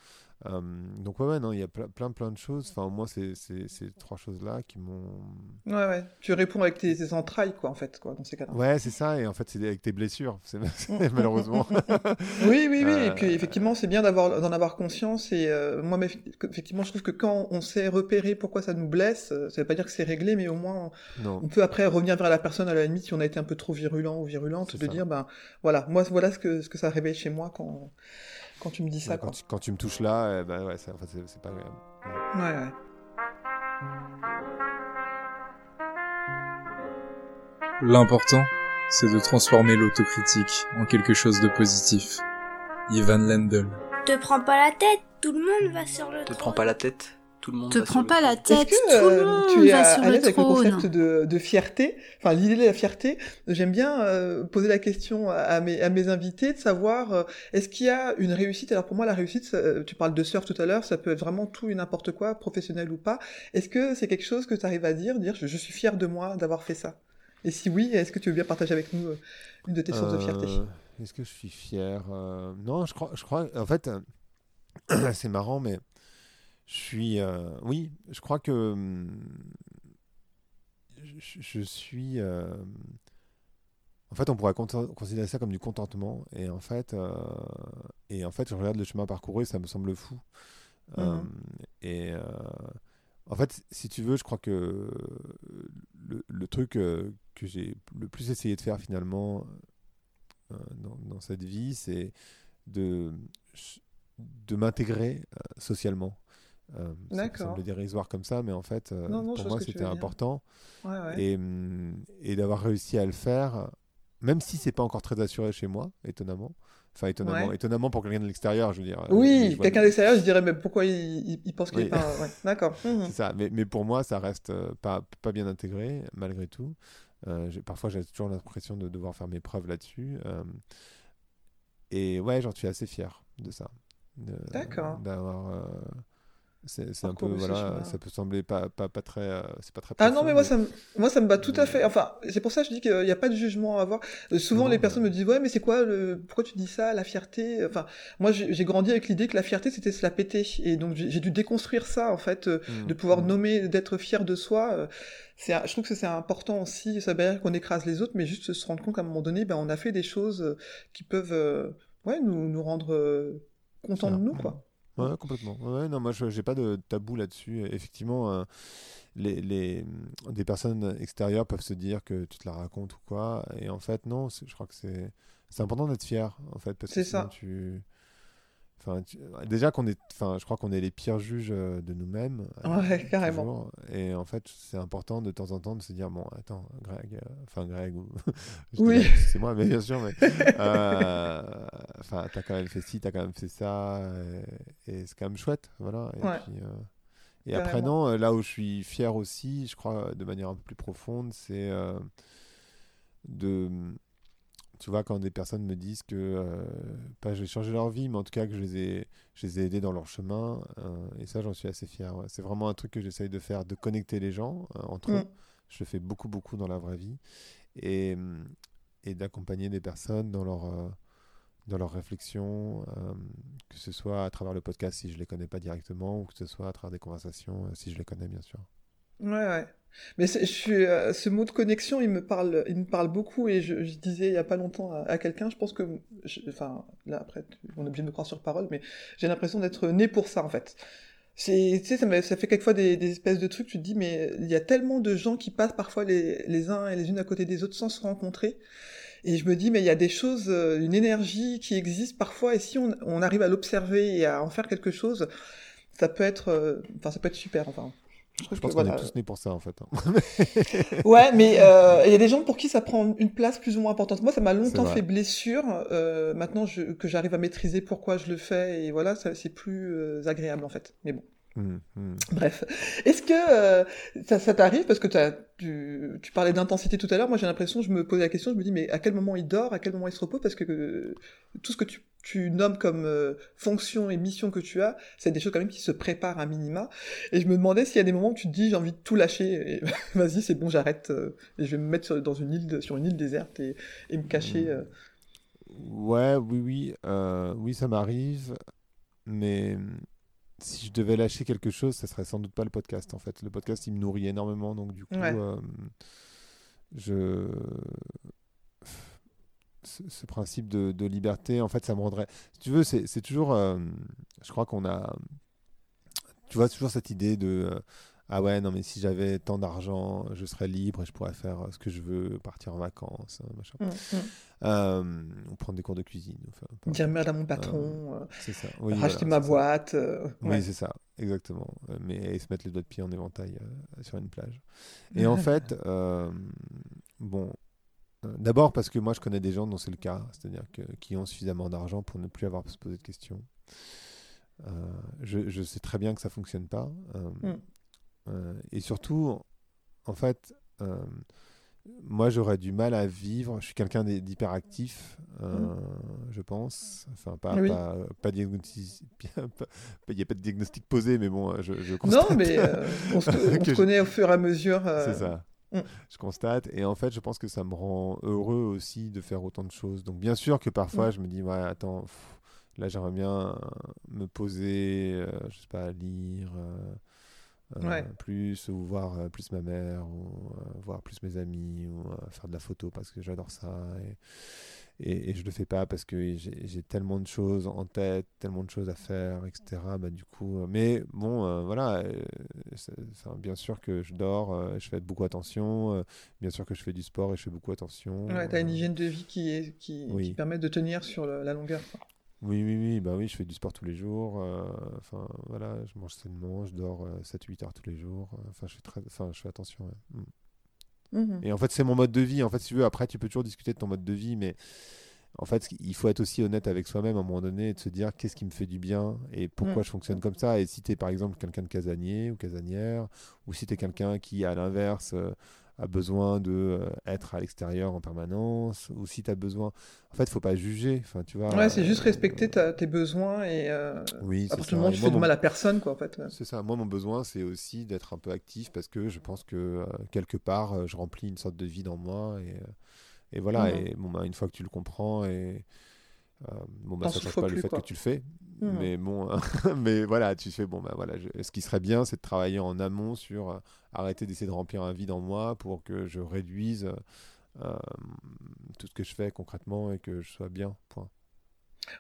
Euh, donc ouais, ouais, non, il y a plein, plein, plein de choses. Enfin, au moins, c'est ces trois choses-là qui m'ont. Ouais, ouais. Tu réponds avec tes, tes entrailles, quoi, en fait, quoi, dans ces cas-là. Ouais, c'est ça. Et en fait, c'est avec tes blessures, Mm. malheureusement. Oui, oui, oui. Et Euh, puis, effectivement, c'est bien d'avoir, d'en avoir conscience. Et euh, moi, mais, effectivement, je trouve que quand on sait repérer pourquoi ça nous blesse, euh, ça veut pas dire que c'est réglé, mais au moins, non. on peut après revenir vers la personne à la limite si on a été un peu trop virulent ou virulente, de ça. dire, ben voilà, moi, voilà ce que, ce que ça réveille chez moi quand, quand tu me dis ça, Ouais, quoi. quand, tu, quand tu me touches là, eh ben ouais, enfin, c'est c'est pas agréable. Ouais, ouais. L'important, c'est de transformer l'autocritique en quelque chose de positif. Ivan Lendl. Te prends pas la tête, tout le monde va sur le Te trône. prends pas la tête. Tout le monde. Te prends pas la tête, Est-ce que tout le euh, monde tu es va à, sur à le l'aise avec le trône. concept de, de fierté? Enfin, l'idée de la fierté, j'aime bien euh, poser la question à, mes, à mes invités de savoir euh, est-ce qu'il y a une réussite? Alors pour moi, la réussite, ça, tu parles de surf tout à l'heure, ça peut être vraiment tout et n'importe quoi, professionnel ou pas. Est-ce que c'est quelque chose que tu arrives à dire, dire je, je suis fier de moi d'avoir fait ça? Et si oui, est-ce que tu veux bien partager avec nous euh, une de tes sources de fierté? Est-ce que je suis fier Euh, Non, je crois, je crois. En fait, euh, c'est marrant, mais je suis. euh, oui, je crois que hum, je, je suis. euh, en fait, on pourrait con- considérer ça comme du contentement, et en fait, euh, et en fait, je regarde le chemin parcouru, ça me semble fou. Euh, Mhm. et euh, en fait, si tu veux, je crois que le, le truc que j'ai le plus essayé de faire finalement dans, dans cette vie, c'est de, de m'intégrer socialement. Euh, ça sembler dérisoire comme ça, mais en fait, euh, Non, non, je pour moi, c'était important. Ouais, ouais. Et, et d'avoir réussi à le faire, même si c'est pas encore très assuré chez moi, étonnamment. Enfin, étonnamment, Ouais. étonnamment pour quelqu'un de l'extérieur, je veux dire. Oui, quelqu'un d'extérieur, je dirais, mais pourquoi il, pense qu'il Oui. est pas... D'accord. Mhm. C'est ça, mais, mais pour moi, ça reste euh, pas, pas bien intégré, malgré tout. Euh, parfois, j'ai toujours l'impression de devoir faire mes preuves là-dessus. euh, et ouais, j'en suis assez fier de ça. De- D'accord. D'avoir. C'est un peu. Voilà, ça peut sembler pas, pas, pas très. euh, c'est pas très. Ah non, profond, mais moi, ça me, moi, ça me bat tout à fait. Enfin, c'est pour ça que je dis qu'il n'y a pas de jugement à avoir. Euh, souvent, Non, les personnes me disent, ouais, mais c'est quoi le, pourquoi tu dis ça, la fierté? Enfin, moi, j'ai grandi avec l'idée que la fierté, c'était se la péter. Et donc, j'ai dû déconstruire ça, en fait, euh, Mm, de pouvoir mm. nommer, d'être fier de soi. C'est, je trouve que c'est important aussi. Ça veut dire qu'on écrase les autres, mais juste se rendre compte qu'à un moment donné, ben, on a fait des choses qui peuvent, ouais, nous, nous rendre contents de nous, quoi. Ouais, complètement. Ouais, non, moi, je j'ai pas de tabou là-dessus. Effectivement, euh, les, les, des personnes extérieures peuvent se dire que tu te la racontes ou quoi. Et en fait, non, je crois que c'est important d'être fier, en fait, parce que ça. tu Enfin, tu- déjà qu'on est, enfin, je crois qu'on est les pires juges euh, de nous-mêmes. euh, Ouais, carrément. toujours. Et en fait, c'est important de temps en temps de se dire bon, attends, Greg, euh, enfin Greg ou Oui. C'est moi, mais bien sûr, mais euh, enfin, t'as quand même fait ci, t'as quand même fait ça, et, et c'est quand même chouette, voilà. Et Ouais. puis, et après non, là où je suis fier aussi, je crois, de manière un peu plus profonde, c'est de tu vois, quand des personnes me disent que, euh, pas je vais changer leur vie, mais en tout cas que je les ai, je les ai aidés dans leur chemin, euh, et ça j'en suis assez fier. ouais. C'est vraiment un truc que j'essaye de faire, de connecter les gens euh, entre eux. Mm. Je le fais beaucoup, beaucoup dans la vraie vie, et, et d'accompagner des personnes dans leur, euh, dans leur réflexion, euh, que ce soit à travers le podcast si je les connais pas directement, ou que ce soit à travers des conversations euh, si je les connais bien sûr. Ouais, ouais. Mais je suis, euh, ce mot de connexion, il me parle, il me parle beaucoup et je, je disais il y a pas longtemps à, quelqu'un, je pense que, je- enfin, là après, on est obligé de me croire sur parole, mais j'ai l'impression d'être né pour ça en fait. Tu sais, ça, ça fait quelquefois des, des espèces de trucs, tu te dis, mais il y a tellement de gens qui passent parfois les, les uns et les unes à côté des autres sans se rencontrer. Et je me dis, mais il y a des choses, euh, une énergie qui existe parfois, et si on, on arrive à l'observer et à en faire quelque chose, ça peut être, euh, enfin, ça peut être super, enfin. Je pense que qu'on voilà. est tous nés pour ça en fait. hein. Ouais, mais euh, il y a des gens pour qui ça prend une place plus ou moins importante. Moi, ça m'a longtemps fait blessure. Euh, maintenant, je, que j'arrive à maîtriser pourquoi je le fais, et voilà, c'est plus euh, agréable en fait. Mais bon, Hum, hum. bref. Est-ce que euh, ça, ça t'arrive parce que tu, tu parlais d'intensité tout à l'heure. Moi, j'ai l'impression, je me posais la question, je me dis, mais à quel moment il dort, à quel moment il se repose, parce que euh, tout ce que tu, tu nommes comme euh, fonction et mission que tu as, c'est des choses quand même qui se préparent à minima. Et je me demandais s'il y a des moments où tu te dis, j'ai envie de tout lâcher, et vas-y, c'est bon, j'arrête, et je vais me mettre sur, dans une île, de- sur une île déserte et, et me cacher. euh. Ouais, oui, oui, oui, ça m'arrive, mais si je devais lâcher quelque chose, ça serait sans doute pas le podcast en fait. Le podcast, il me nourrit énormément, donc du coup, Ouais. euh, je ce, ce principe de, de liberté, en fait, ça me rendrait. Si tu veux, c'est toujours. euh, je crois qu'on a. Tu vois, toujours cette idée de. Ah ouais, non, mais si j'avais tant d'argent, je serais libre et je pourrais faire euh, ce que je veux, partir en vacances, euh, machin. Mm, mm. Euh, ou prendre des cours de cuisine. Enfin, Dire merde à mon patron, euh, C'est ça. Oui, racheter voilà, ma boîte. euh, Oui, ouais. c'est ça, exactement. Mais et se mettre les doigts de pied en éventail sur une plage. Et en fait, bon, d'abord parce que moi je connais des gens dont c'est le cas, c'est-à-dire que, qui ont suffisamment d'argent pour ne plus avoir à se poser de questions. Euh, je, je sais très bien que ça fonctionne pas. euh, Mm. Euh, et surtout, en fait, euh, moi j'aurais du mal à vivre. Je suis quelqu'un d'hy- d'hyperactif, euh, je pense. Enfin, pas, Mm. Oui. pas, pas diagnostic- Il n'y a pas de diagnostic posé, mais bon, je, je Non, constate. mais euh, on se, on je- connaît au fur et à mesure. euh, C'est ça. Mm. Je constate. Et en fait, je pense que ça me rend heureux aussi de faire autant de choses. Donc, bien sûr que parfois, Mm. je me dis, ouais, attends, pff, là, j'aimerais bien me poser, je sais pas, lire Ouais. plus, ou voir euh, plus ma mère, ou euh, voir plus mes amis, ou euh, faire de la photo parce que j'adore ça. Et, et, et je le fais pas parce que j'ai tellement de choses en tête, tellement de choses à faire, etc. Bah, du coup, euh, mais bon, euh, voilà, euh, bien sûr que je dors, euh, je fais beaucoup attention, euh, bien sûr que je fais du sport et je fais beaucoup attention. Ouais, t'as une euh, hygiène de vie qui, est, qui, Oui. qui permet de tenir sur la longueur. Oui, oui, oui, bah oui, je fais du sport tous les jours. euh, Enfin, voilà, je mange sainement, je dors 7-8 heures tous les jours. euh, Enfin, je fais très, enfin, je fais attention. ouais. Mm. Mhm. Et en fait, c'est mon mode de vie. En fait, si tu veux, après, tu peux toujours discuter de ton mode de vie, mais en fait, il faut être aussi honnête avec soi-même à un moment donné et de se dire qu'est-ce qui me fait du bien et pourquoi Mm. je fonctionne comme ça. Et si tu es par exemple quelqu'un de casanier ou casanière, ou si tu es quelqu'un qui, à l'inverse, euh, a besoin de euh, être à l'extérieur en permanence, ou si tu as besoin. En fait, faut pas juger. Enfin, tu vois. Ouais, c'est juste euh, respecter ta- tes besoins et euh, Oui, du moment où Et tu fais de mon- mal à personne, quoi, en fait. c'est ça. Moi, mon besoin, c'est aussi d'être un peu actif parce que je pense que euh, quelque part, je remplis une sorte de vie dans moi. Et, et voilà. Mhm. Et bon, bah, une fois que tu le comprends, et bon, bah, ça change pas le fait quoi. que tu le fais. Mhm. Mais bon, mais voilà, tu fais bon, bah voilà. je- ce qui serait bien, c'est de travailler en amont sur euh, arrêter d'essayer de remplir un vide en moi pour que je réduise euh, tout ce que je fais concrètement et que je sois bien. Point.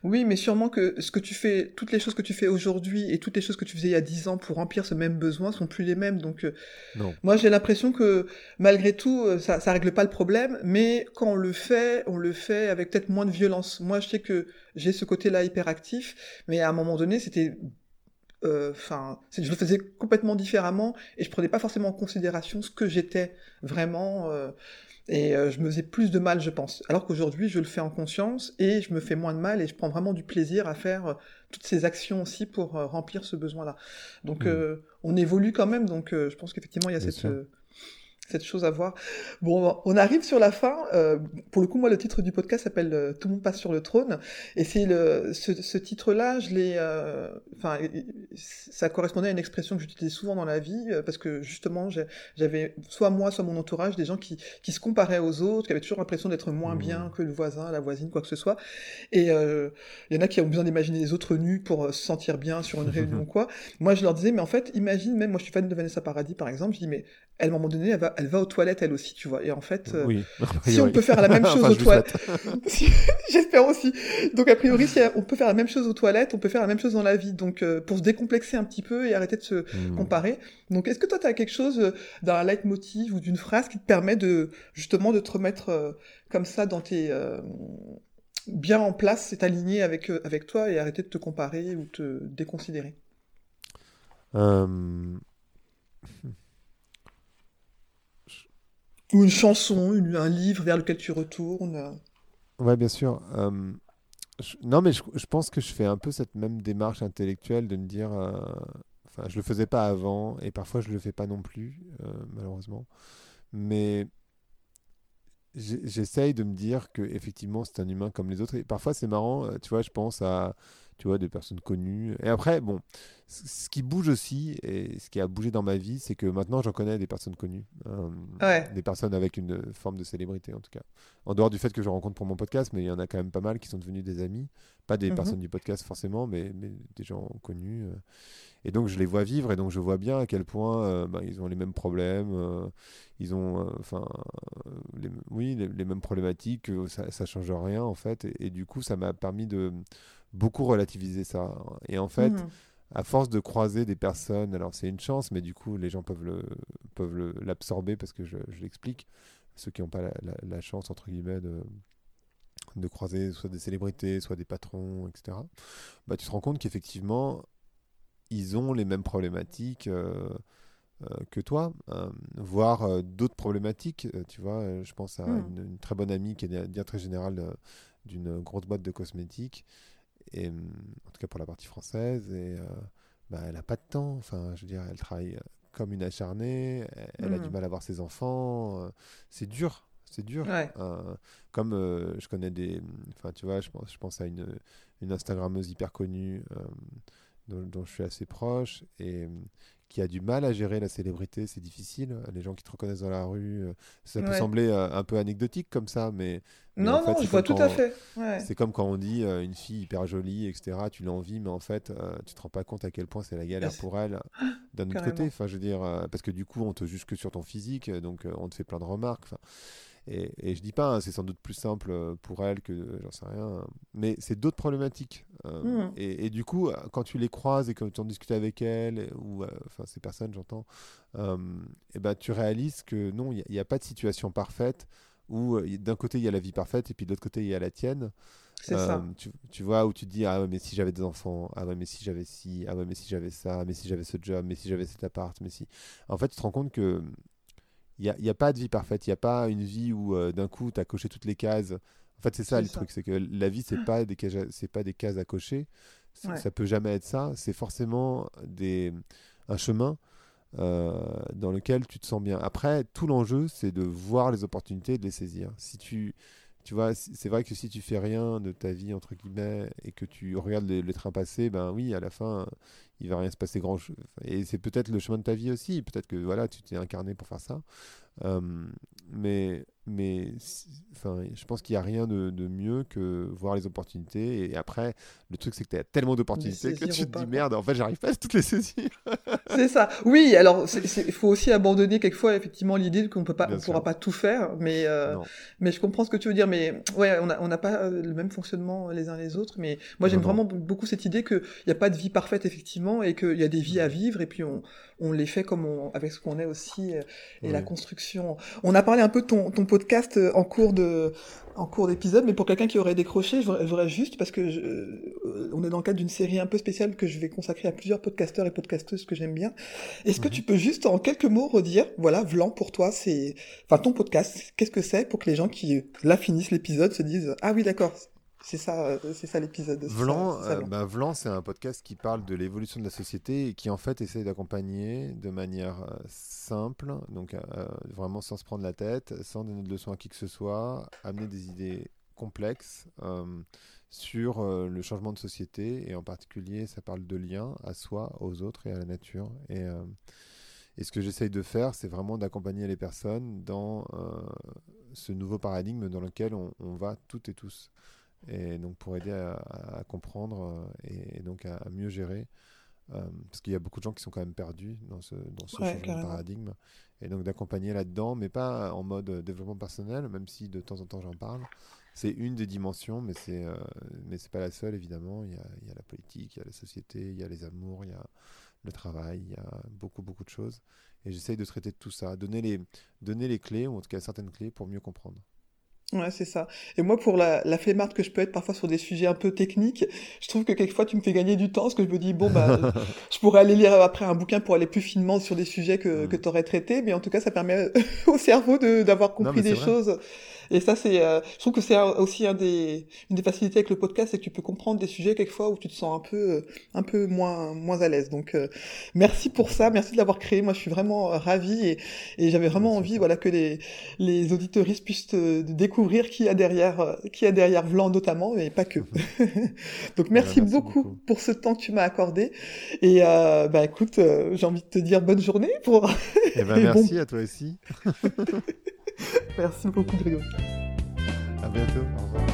Oui, mais sûrement que ce que tu fais, toutes les choses que tu fais aujourd'hui et toutes les choses que tu faisais il y a 10 ans pour remplir ce même besoin sont plus les mêmes. Donc, euh, Non. moi, j'ai l'impression que malgré tout, euh, ça, ça règle pas le problème, mais quand on le fait, on le fait avec peut-être moins de violence. Moi, je sais que j'ai ce côté-là hyperactif, mais à un moment donné, c'était euh, enfin, je le faisais complètement différemment et je prenais pas forcément en considération ce que j'étais vraiment. euh, et euh, je me faisais plus de mal, je pense. Alors qu'aujourd'hui, je le fais en conscience et je me fais moins de mal et je prends vraiment du plaisir à faire euh, toutes ces actions aussi pour euh, remplir ce besoin-là. Donc, Mm. euh, on évolue quand même. Donc, euh, je pense qu'effectivement, il y a Bien cette, cette chose à voir. Bon, on arrive sur la fin. Euh, pour le coup, moi, le titre du podcast s'appelle euh, Tout le monde passe sur le trône. Et c'est le, ce, ce titre-là, je l'ai, euh, enfin, ça correspondait à une expression que j'utilisais souvent dans la vie, parce que justement, j'avais soit moi, soit mon entourage, des gens qui, qui se comparaient aux autres, qui avaient toujours l'impression d'être moins Mmh. bien que le voisin, la voisine, quoi que ce soit. Et euh, il y en a qui ont besoin d'imaginer les autres nus pour se sentir bien sur une réunion ou quoi. Moi, je leur disais, mais en fait, imagine, même moi, je suis fan de Vanessa Paradis, par exemple, je dis, mais elle, à un moment donné, elle va, elle va aux toilettes, elle aussi, tu vois. Et en fait, euh, Oui. si on peut faire la même chose Enfin, aux toilettes, j'espère aussi. Donc a priori, si on peut faire la même chose aux toilettes, on peut faire la même chose dans la vie. Donc euh, pour se décomplexer un petit peu et arrêter de se Hmm. comparer. Donc est-ce que toi, tu as quelque chose euh, d'un leitmotiv ou d'une phrase qui te permet de justement de te remettre euh, comme ça dans tes bien en place, c'est aligné avec avec toi et arrêter de te comparer ou te déconsidérer? Euh, Ou une chanson, un livre vers lequel tu retournes. euh. Ouais, bien sûr. Euh, non, mais je, pense que je fais un peu cette même démarche intellectuelle de me dire. euh, Enfin, je le faisais pas avant et parfois je le fais pas non plus, euh, malheureusement. Mais j'essaye de me dire que effectivement c'est un humain comme les autres. Et parfois c'est marrant, euh, tu vois, je pense à tu vois, des personnes connues. Et après, bon, ce qui bouge aussi, et ce qui a bougé dans ma vie, c'est que maintenant j'en connais des personnes connues. euh, Ouais. Des personnes avec une forme de célébrité en tout cas. En dehors du fait que je rencontre pour mon podcast, mais il y en a quand même pas mal qui sont devenus des amis. Pas des Mhm. personnes du podcast forcément, mais, mais des gens connus. euh. Et donc je les vois vivre et donc je vois bien à quel point euh, bah, ils ont les mêmes problèmes, euh, ils ont, enfin, les- oui, les, les mêmes problématiques, que ça, ça change rien en fait. Et, et du coup, ça m'a permis de beaucoup relativiser ça. Et en fait, Mhm. à force de croiser des personnes, alors c'est une chance, mais du coup, les gens peuvent le peuvent le- l'absorber parce que je, je l'explique. Ceux qui n'ont pas la, la- la chance entre guillemets de de croiser soit des célébrités, soit des patrons, etc. Bah, tu te rends compte qu'effectivement, ils ont les mêmes problématiques euh, euh, que toi, euh, voire euh, d'autres problématiques. Tu vois, je pense à Mm. une, une très bonne amie qui est directrice générale d'une grosse boîte de cosmétiques, et, hum, en tout cas pour la partie française, et euh, bah, elle n'a pas de temps. Enfin, je veux dire, elle travaille euh, comme une acharnée, elle, a du mal à voir ses enfants. euh, c'est dur. C'est dur. Ouais. Euh, comme euh, je connais des. Enfin, tu vois, je pense, je pense à une, une Instagrammeuse hyper connue euh, dont, dont je suis assez proche et euh, qui a du mal à gérer la célébrité. C'est difficile. Les gens qui te reconnaissent dans la rue, euh, ça peut Ouais. sembler euh, un peu anecdotique comme ça, mais. mais Non, en fait, non, je vois tout à fait. Ouais. C'est comme quand on dit euh, une fille hyper jolie, etc. Tu l'envies, mais en fait, euh, tu te rends pas compte à quel point c'est la galère pour elle d'un autre côté. Enfin, je veux dire, euh, parce que du coup, on te juge que sur ton physique, donc on te fait plein de remarques. Enfin, et, et je dis pas, hein, c'est sans doute plus simple euh, pour elle que euh, j'en sais rien, mais c'est d'autres problématiques. euh, Mhm. et, et du coup, quand tu les croises et que tu en discutes avec elles, et- ou euh, enfin ces personnes, j'entends, euh, et ben tu réalises que non, il n'y a, pas de situation parfaite où d'un côté il y a la vie parfaite et puis de l'autre côté il y a la tienne. C'est ça. Tu, tu vois, où tu te dis, ah ouais, mais si j'avais des enfants, ah ouais, mais si j'avais ci, ah ouais, mais si j'avais ça, mais si j'avais ce job, mais si j'avais cet appart, mais si. En fait, tu te rends compte que il n'y a, y a pas de vie parfaite, il n'y a pas une vie où euh, d'un coup tu as coché toutes les cases. En fait, c'est ça le ça. truc, c'est que la vie, c'est pas des c'est pas des cases à cocher. Ouais. Ça peut jamais être ça. C'est forcément des, un chemin euh, dans lequel tu te sens bien. Après, tout l'enjeu, c'est de voir les opportunités et de les saisir. Si tu, tu vois, c'est vrai que si tu fais rien de ta vie, entre guillemets, et que tu regardes les, les trains passer, ben oui, à la fin, il va rien se passer grand chose. Et c'est peut-être le chemin de ta vie aussi. Peut-être que voilà, tu t'es incarné pour faire ça. Mais mais enfin, je pense qu'il n'y a rien de, de, mieux que voir les opportunités. Et après, le truc, c'est que tu as tellement d'opportunités que tu te dis merde, en fait, j'arrive pas à toutes les saisir. c'est ça. Oui, alors il faut aussi abandonner quelquefois effectivement l'idée qu'on on pourra pas tout faire. Mais euh, mais je comprends ce que tu veux dire. Mais ouais, on n'a on pas euh, le même fonctionnement les uns les autres. Mais moi, j'aime vraiment beaucoup cette idée qu'il n'y a pas de vie parfaite effectivement et qu'il y a des vies à vivre et puis on, on les fait comme on, avec ce qu'on est aussi euh, et la construction. On a parlé un peu de ton, ton podcast euh, en cours de en cours d'épisode, mais pour quelqu'un qui aurait décroché, je voudrais juste parce que je, euh, on est dans le cadre d'une série un peu spéciale que je vais consacrer à plusieurs podcasteurs et podcasteuses que j'aime bien. Est-ce que tu peux juste en quelques mots redire, voilà, Vlan pour toi, c'est, enfin ton podcast, qu'est-ce que c'est pour que les gens qui là finissent l'épisode se disent ah oui d'accord, c'est ça, euh, c'est ça l'épisode. Vlan, euh, bah, Vlan, c'est un podcast qui parle de l'évolution de la société et qui en fait essaie d'accompagner de manière euh, simple, donc vraiment sans se prendre la tête, sans donner de leçons à qui que ce soit, amener des idées complexes sur le changement de société. Et en particulier ça parle de lien à soi, aux autres et à la nature. Et et ce que j'essaye de faire, c'est vraiment d'accompagner les personnes dans ce nouveau paradigme dans lequel on, on va toutes et tous et donc pour aider à, comprendre euh, et, donc à, mieux gérer. Euh, parce qu'il y a beaucoup de gens qui sont quand même perdus dans ce, dans ce changement de paradigme. Et donc d'accompagner là-dedans, mais pas en mode développement personnel, même si de temps en temps j'en parle. C'est une des dimensions, mais c'est euh, mais c'est pas la seule évidemment. Il y, a, il y a la politique, il y a la société, il y a les amours, il y a le travail, il y a beaucoup beaucoup de choses. Et j'essaye de traiter tout ça, donner les donner les clés ou en tout cas certaines clés pour mieux comprendre. Ouais, c'est ça. Et moi, pour la, la flemmarde que je peux être parfois sur des sujets un peu techniques, je trouve que quelquefois tu me fais gagner du temps parce que je me dis, bon, bah, je pourrais aller lire après un bouquin pour aller plus finement sur des sujets que, que tu aurais traités, mais en tout cas, ça permet au cerveau de, d'avoir compris des choses. Et ça, c'est, euh, je trouve que c'est aussi un des, une des facilités avec le podcast, c'est que tu peux comprendre des sujets quelquefois où tu te sens un peu, euh, un peu moins, moins à l'aise. Donc, euh, merci pour ça, merci de l'avoir créé. Moi, je suis vraiment ravie et, et j'avais vraiment envie, voilà, que les, les auditoristes puissent découvrir qui a derrière, qui a derrière Vlan notamment, mais pas que. Donc, merci, beaucoup, pour ce temps que tu m'as accordé. Et bah écoute, j'ai envie de te dire bonne journée pour. Eh ben, merci à toi aussi. Merci beaucoup, Grégory. À bientôt. Au revoir.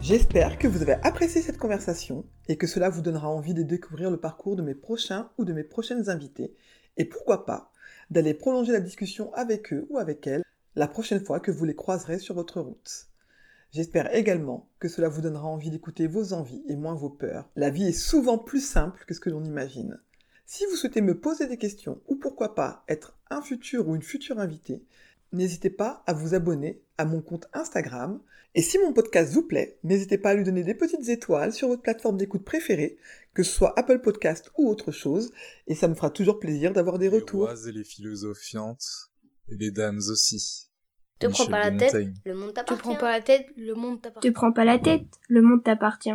J'espère que vous avez apprécié cette conversation et que cela vous donnera envie de découvrir le parcours de mes prochains ou de mes prochaines invités et pourquoi pas d'aller prolonger la discussion avec eux ou avec elles la prochaine fois que vous les croiserez sur votre route. J'espère également que cela vous donnera envie d'écouter vos envies et moins vos peurs. La vie est souvent plus simple que ce que l'on imagine. Si vous souhaitez me poser des questions ou pourquoi pas être un futur ou une future invitée, n'hésitez pas à vous abonner à mon compte Instagram. Et si mon podcast vous plaît, n'hésitez pas à lui donner des petites étoiles sur votre plateforme d'écoute préférée, que ce soit Apple Podcast ou autre chose, et ça me fera toujours plaisir d'avoir des retours. Les et les philosophiantes, et les dames aussi. Te prends pas la tête, le monde t'appartient. Te prends pas la tête, le monde t'appartient. Te prends pas la tête, le monde t'appartient.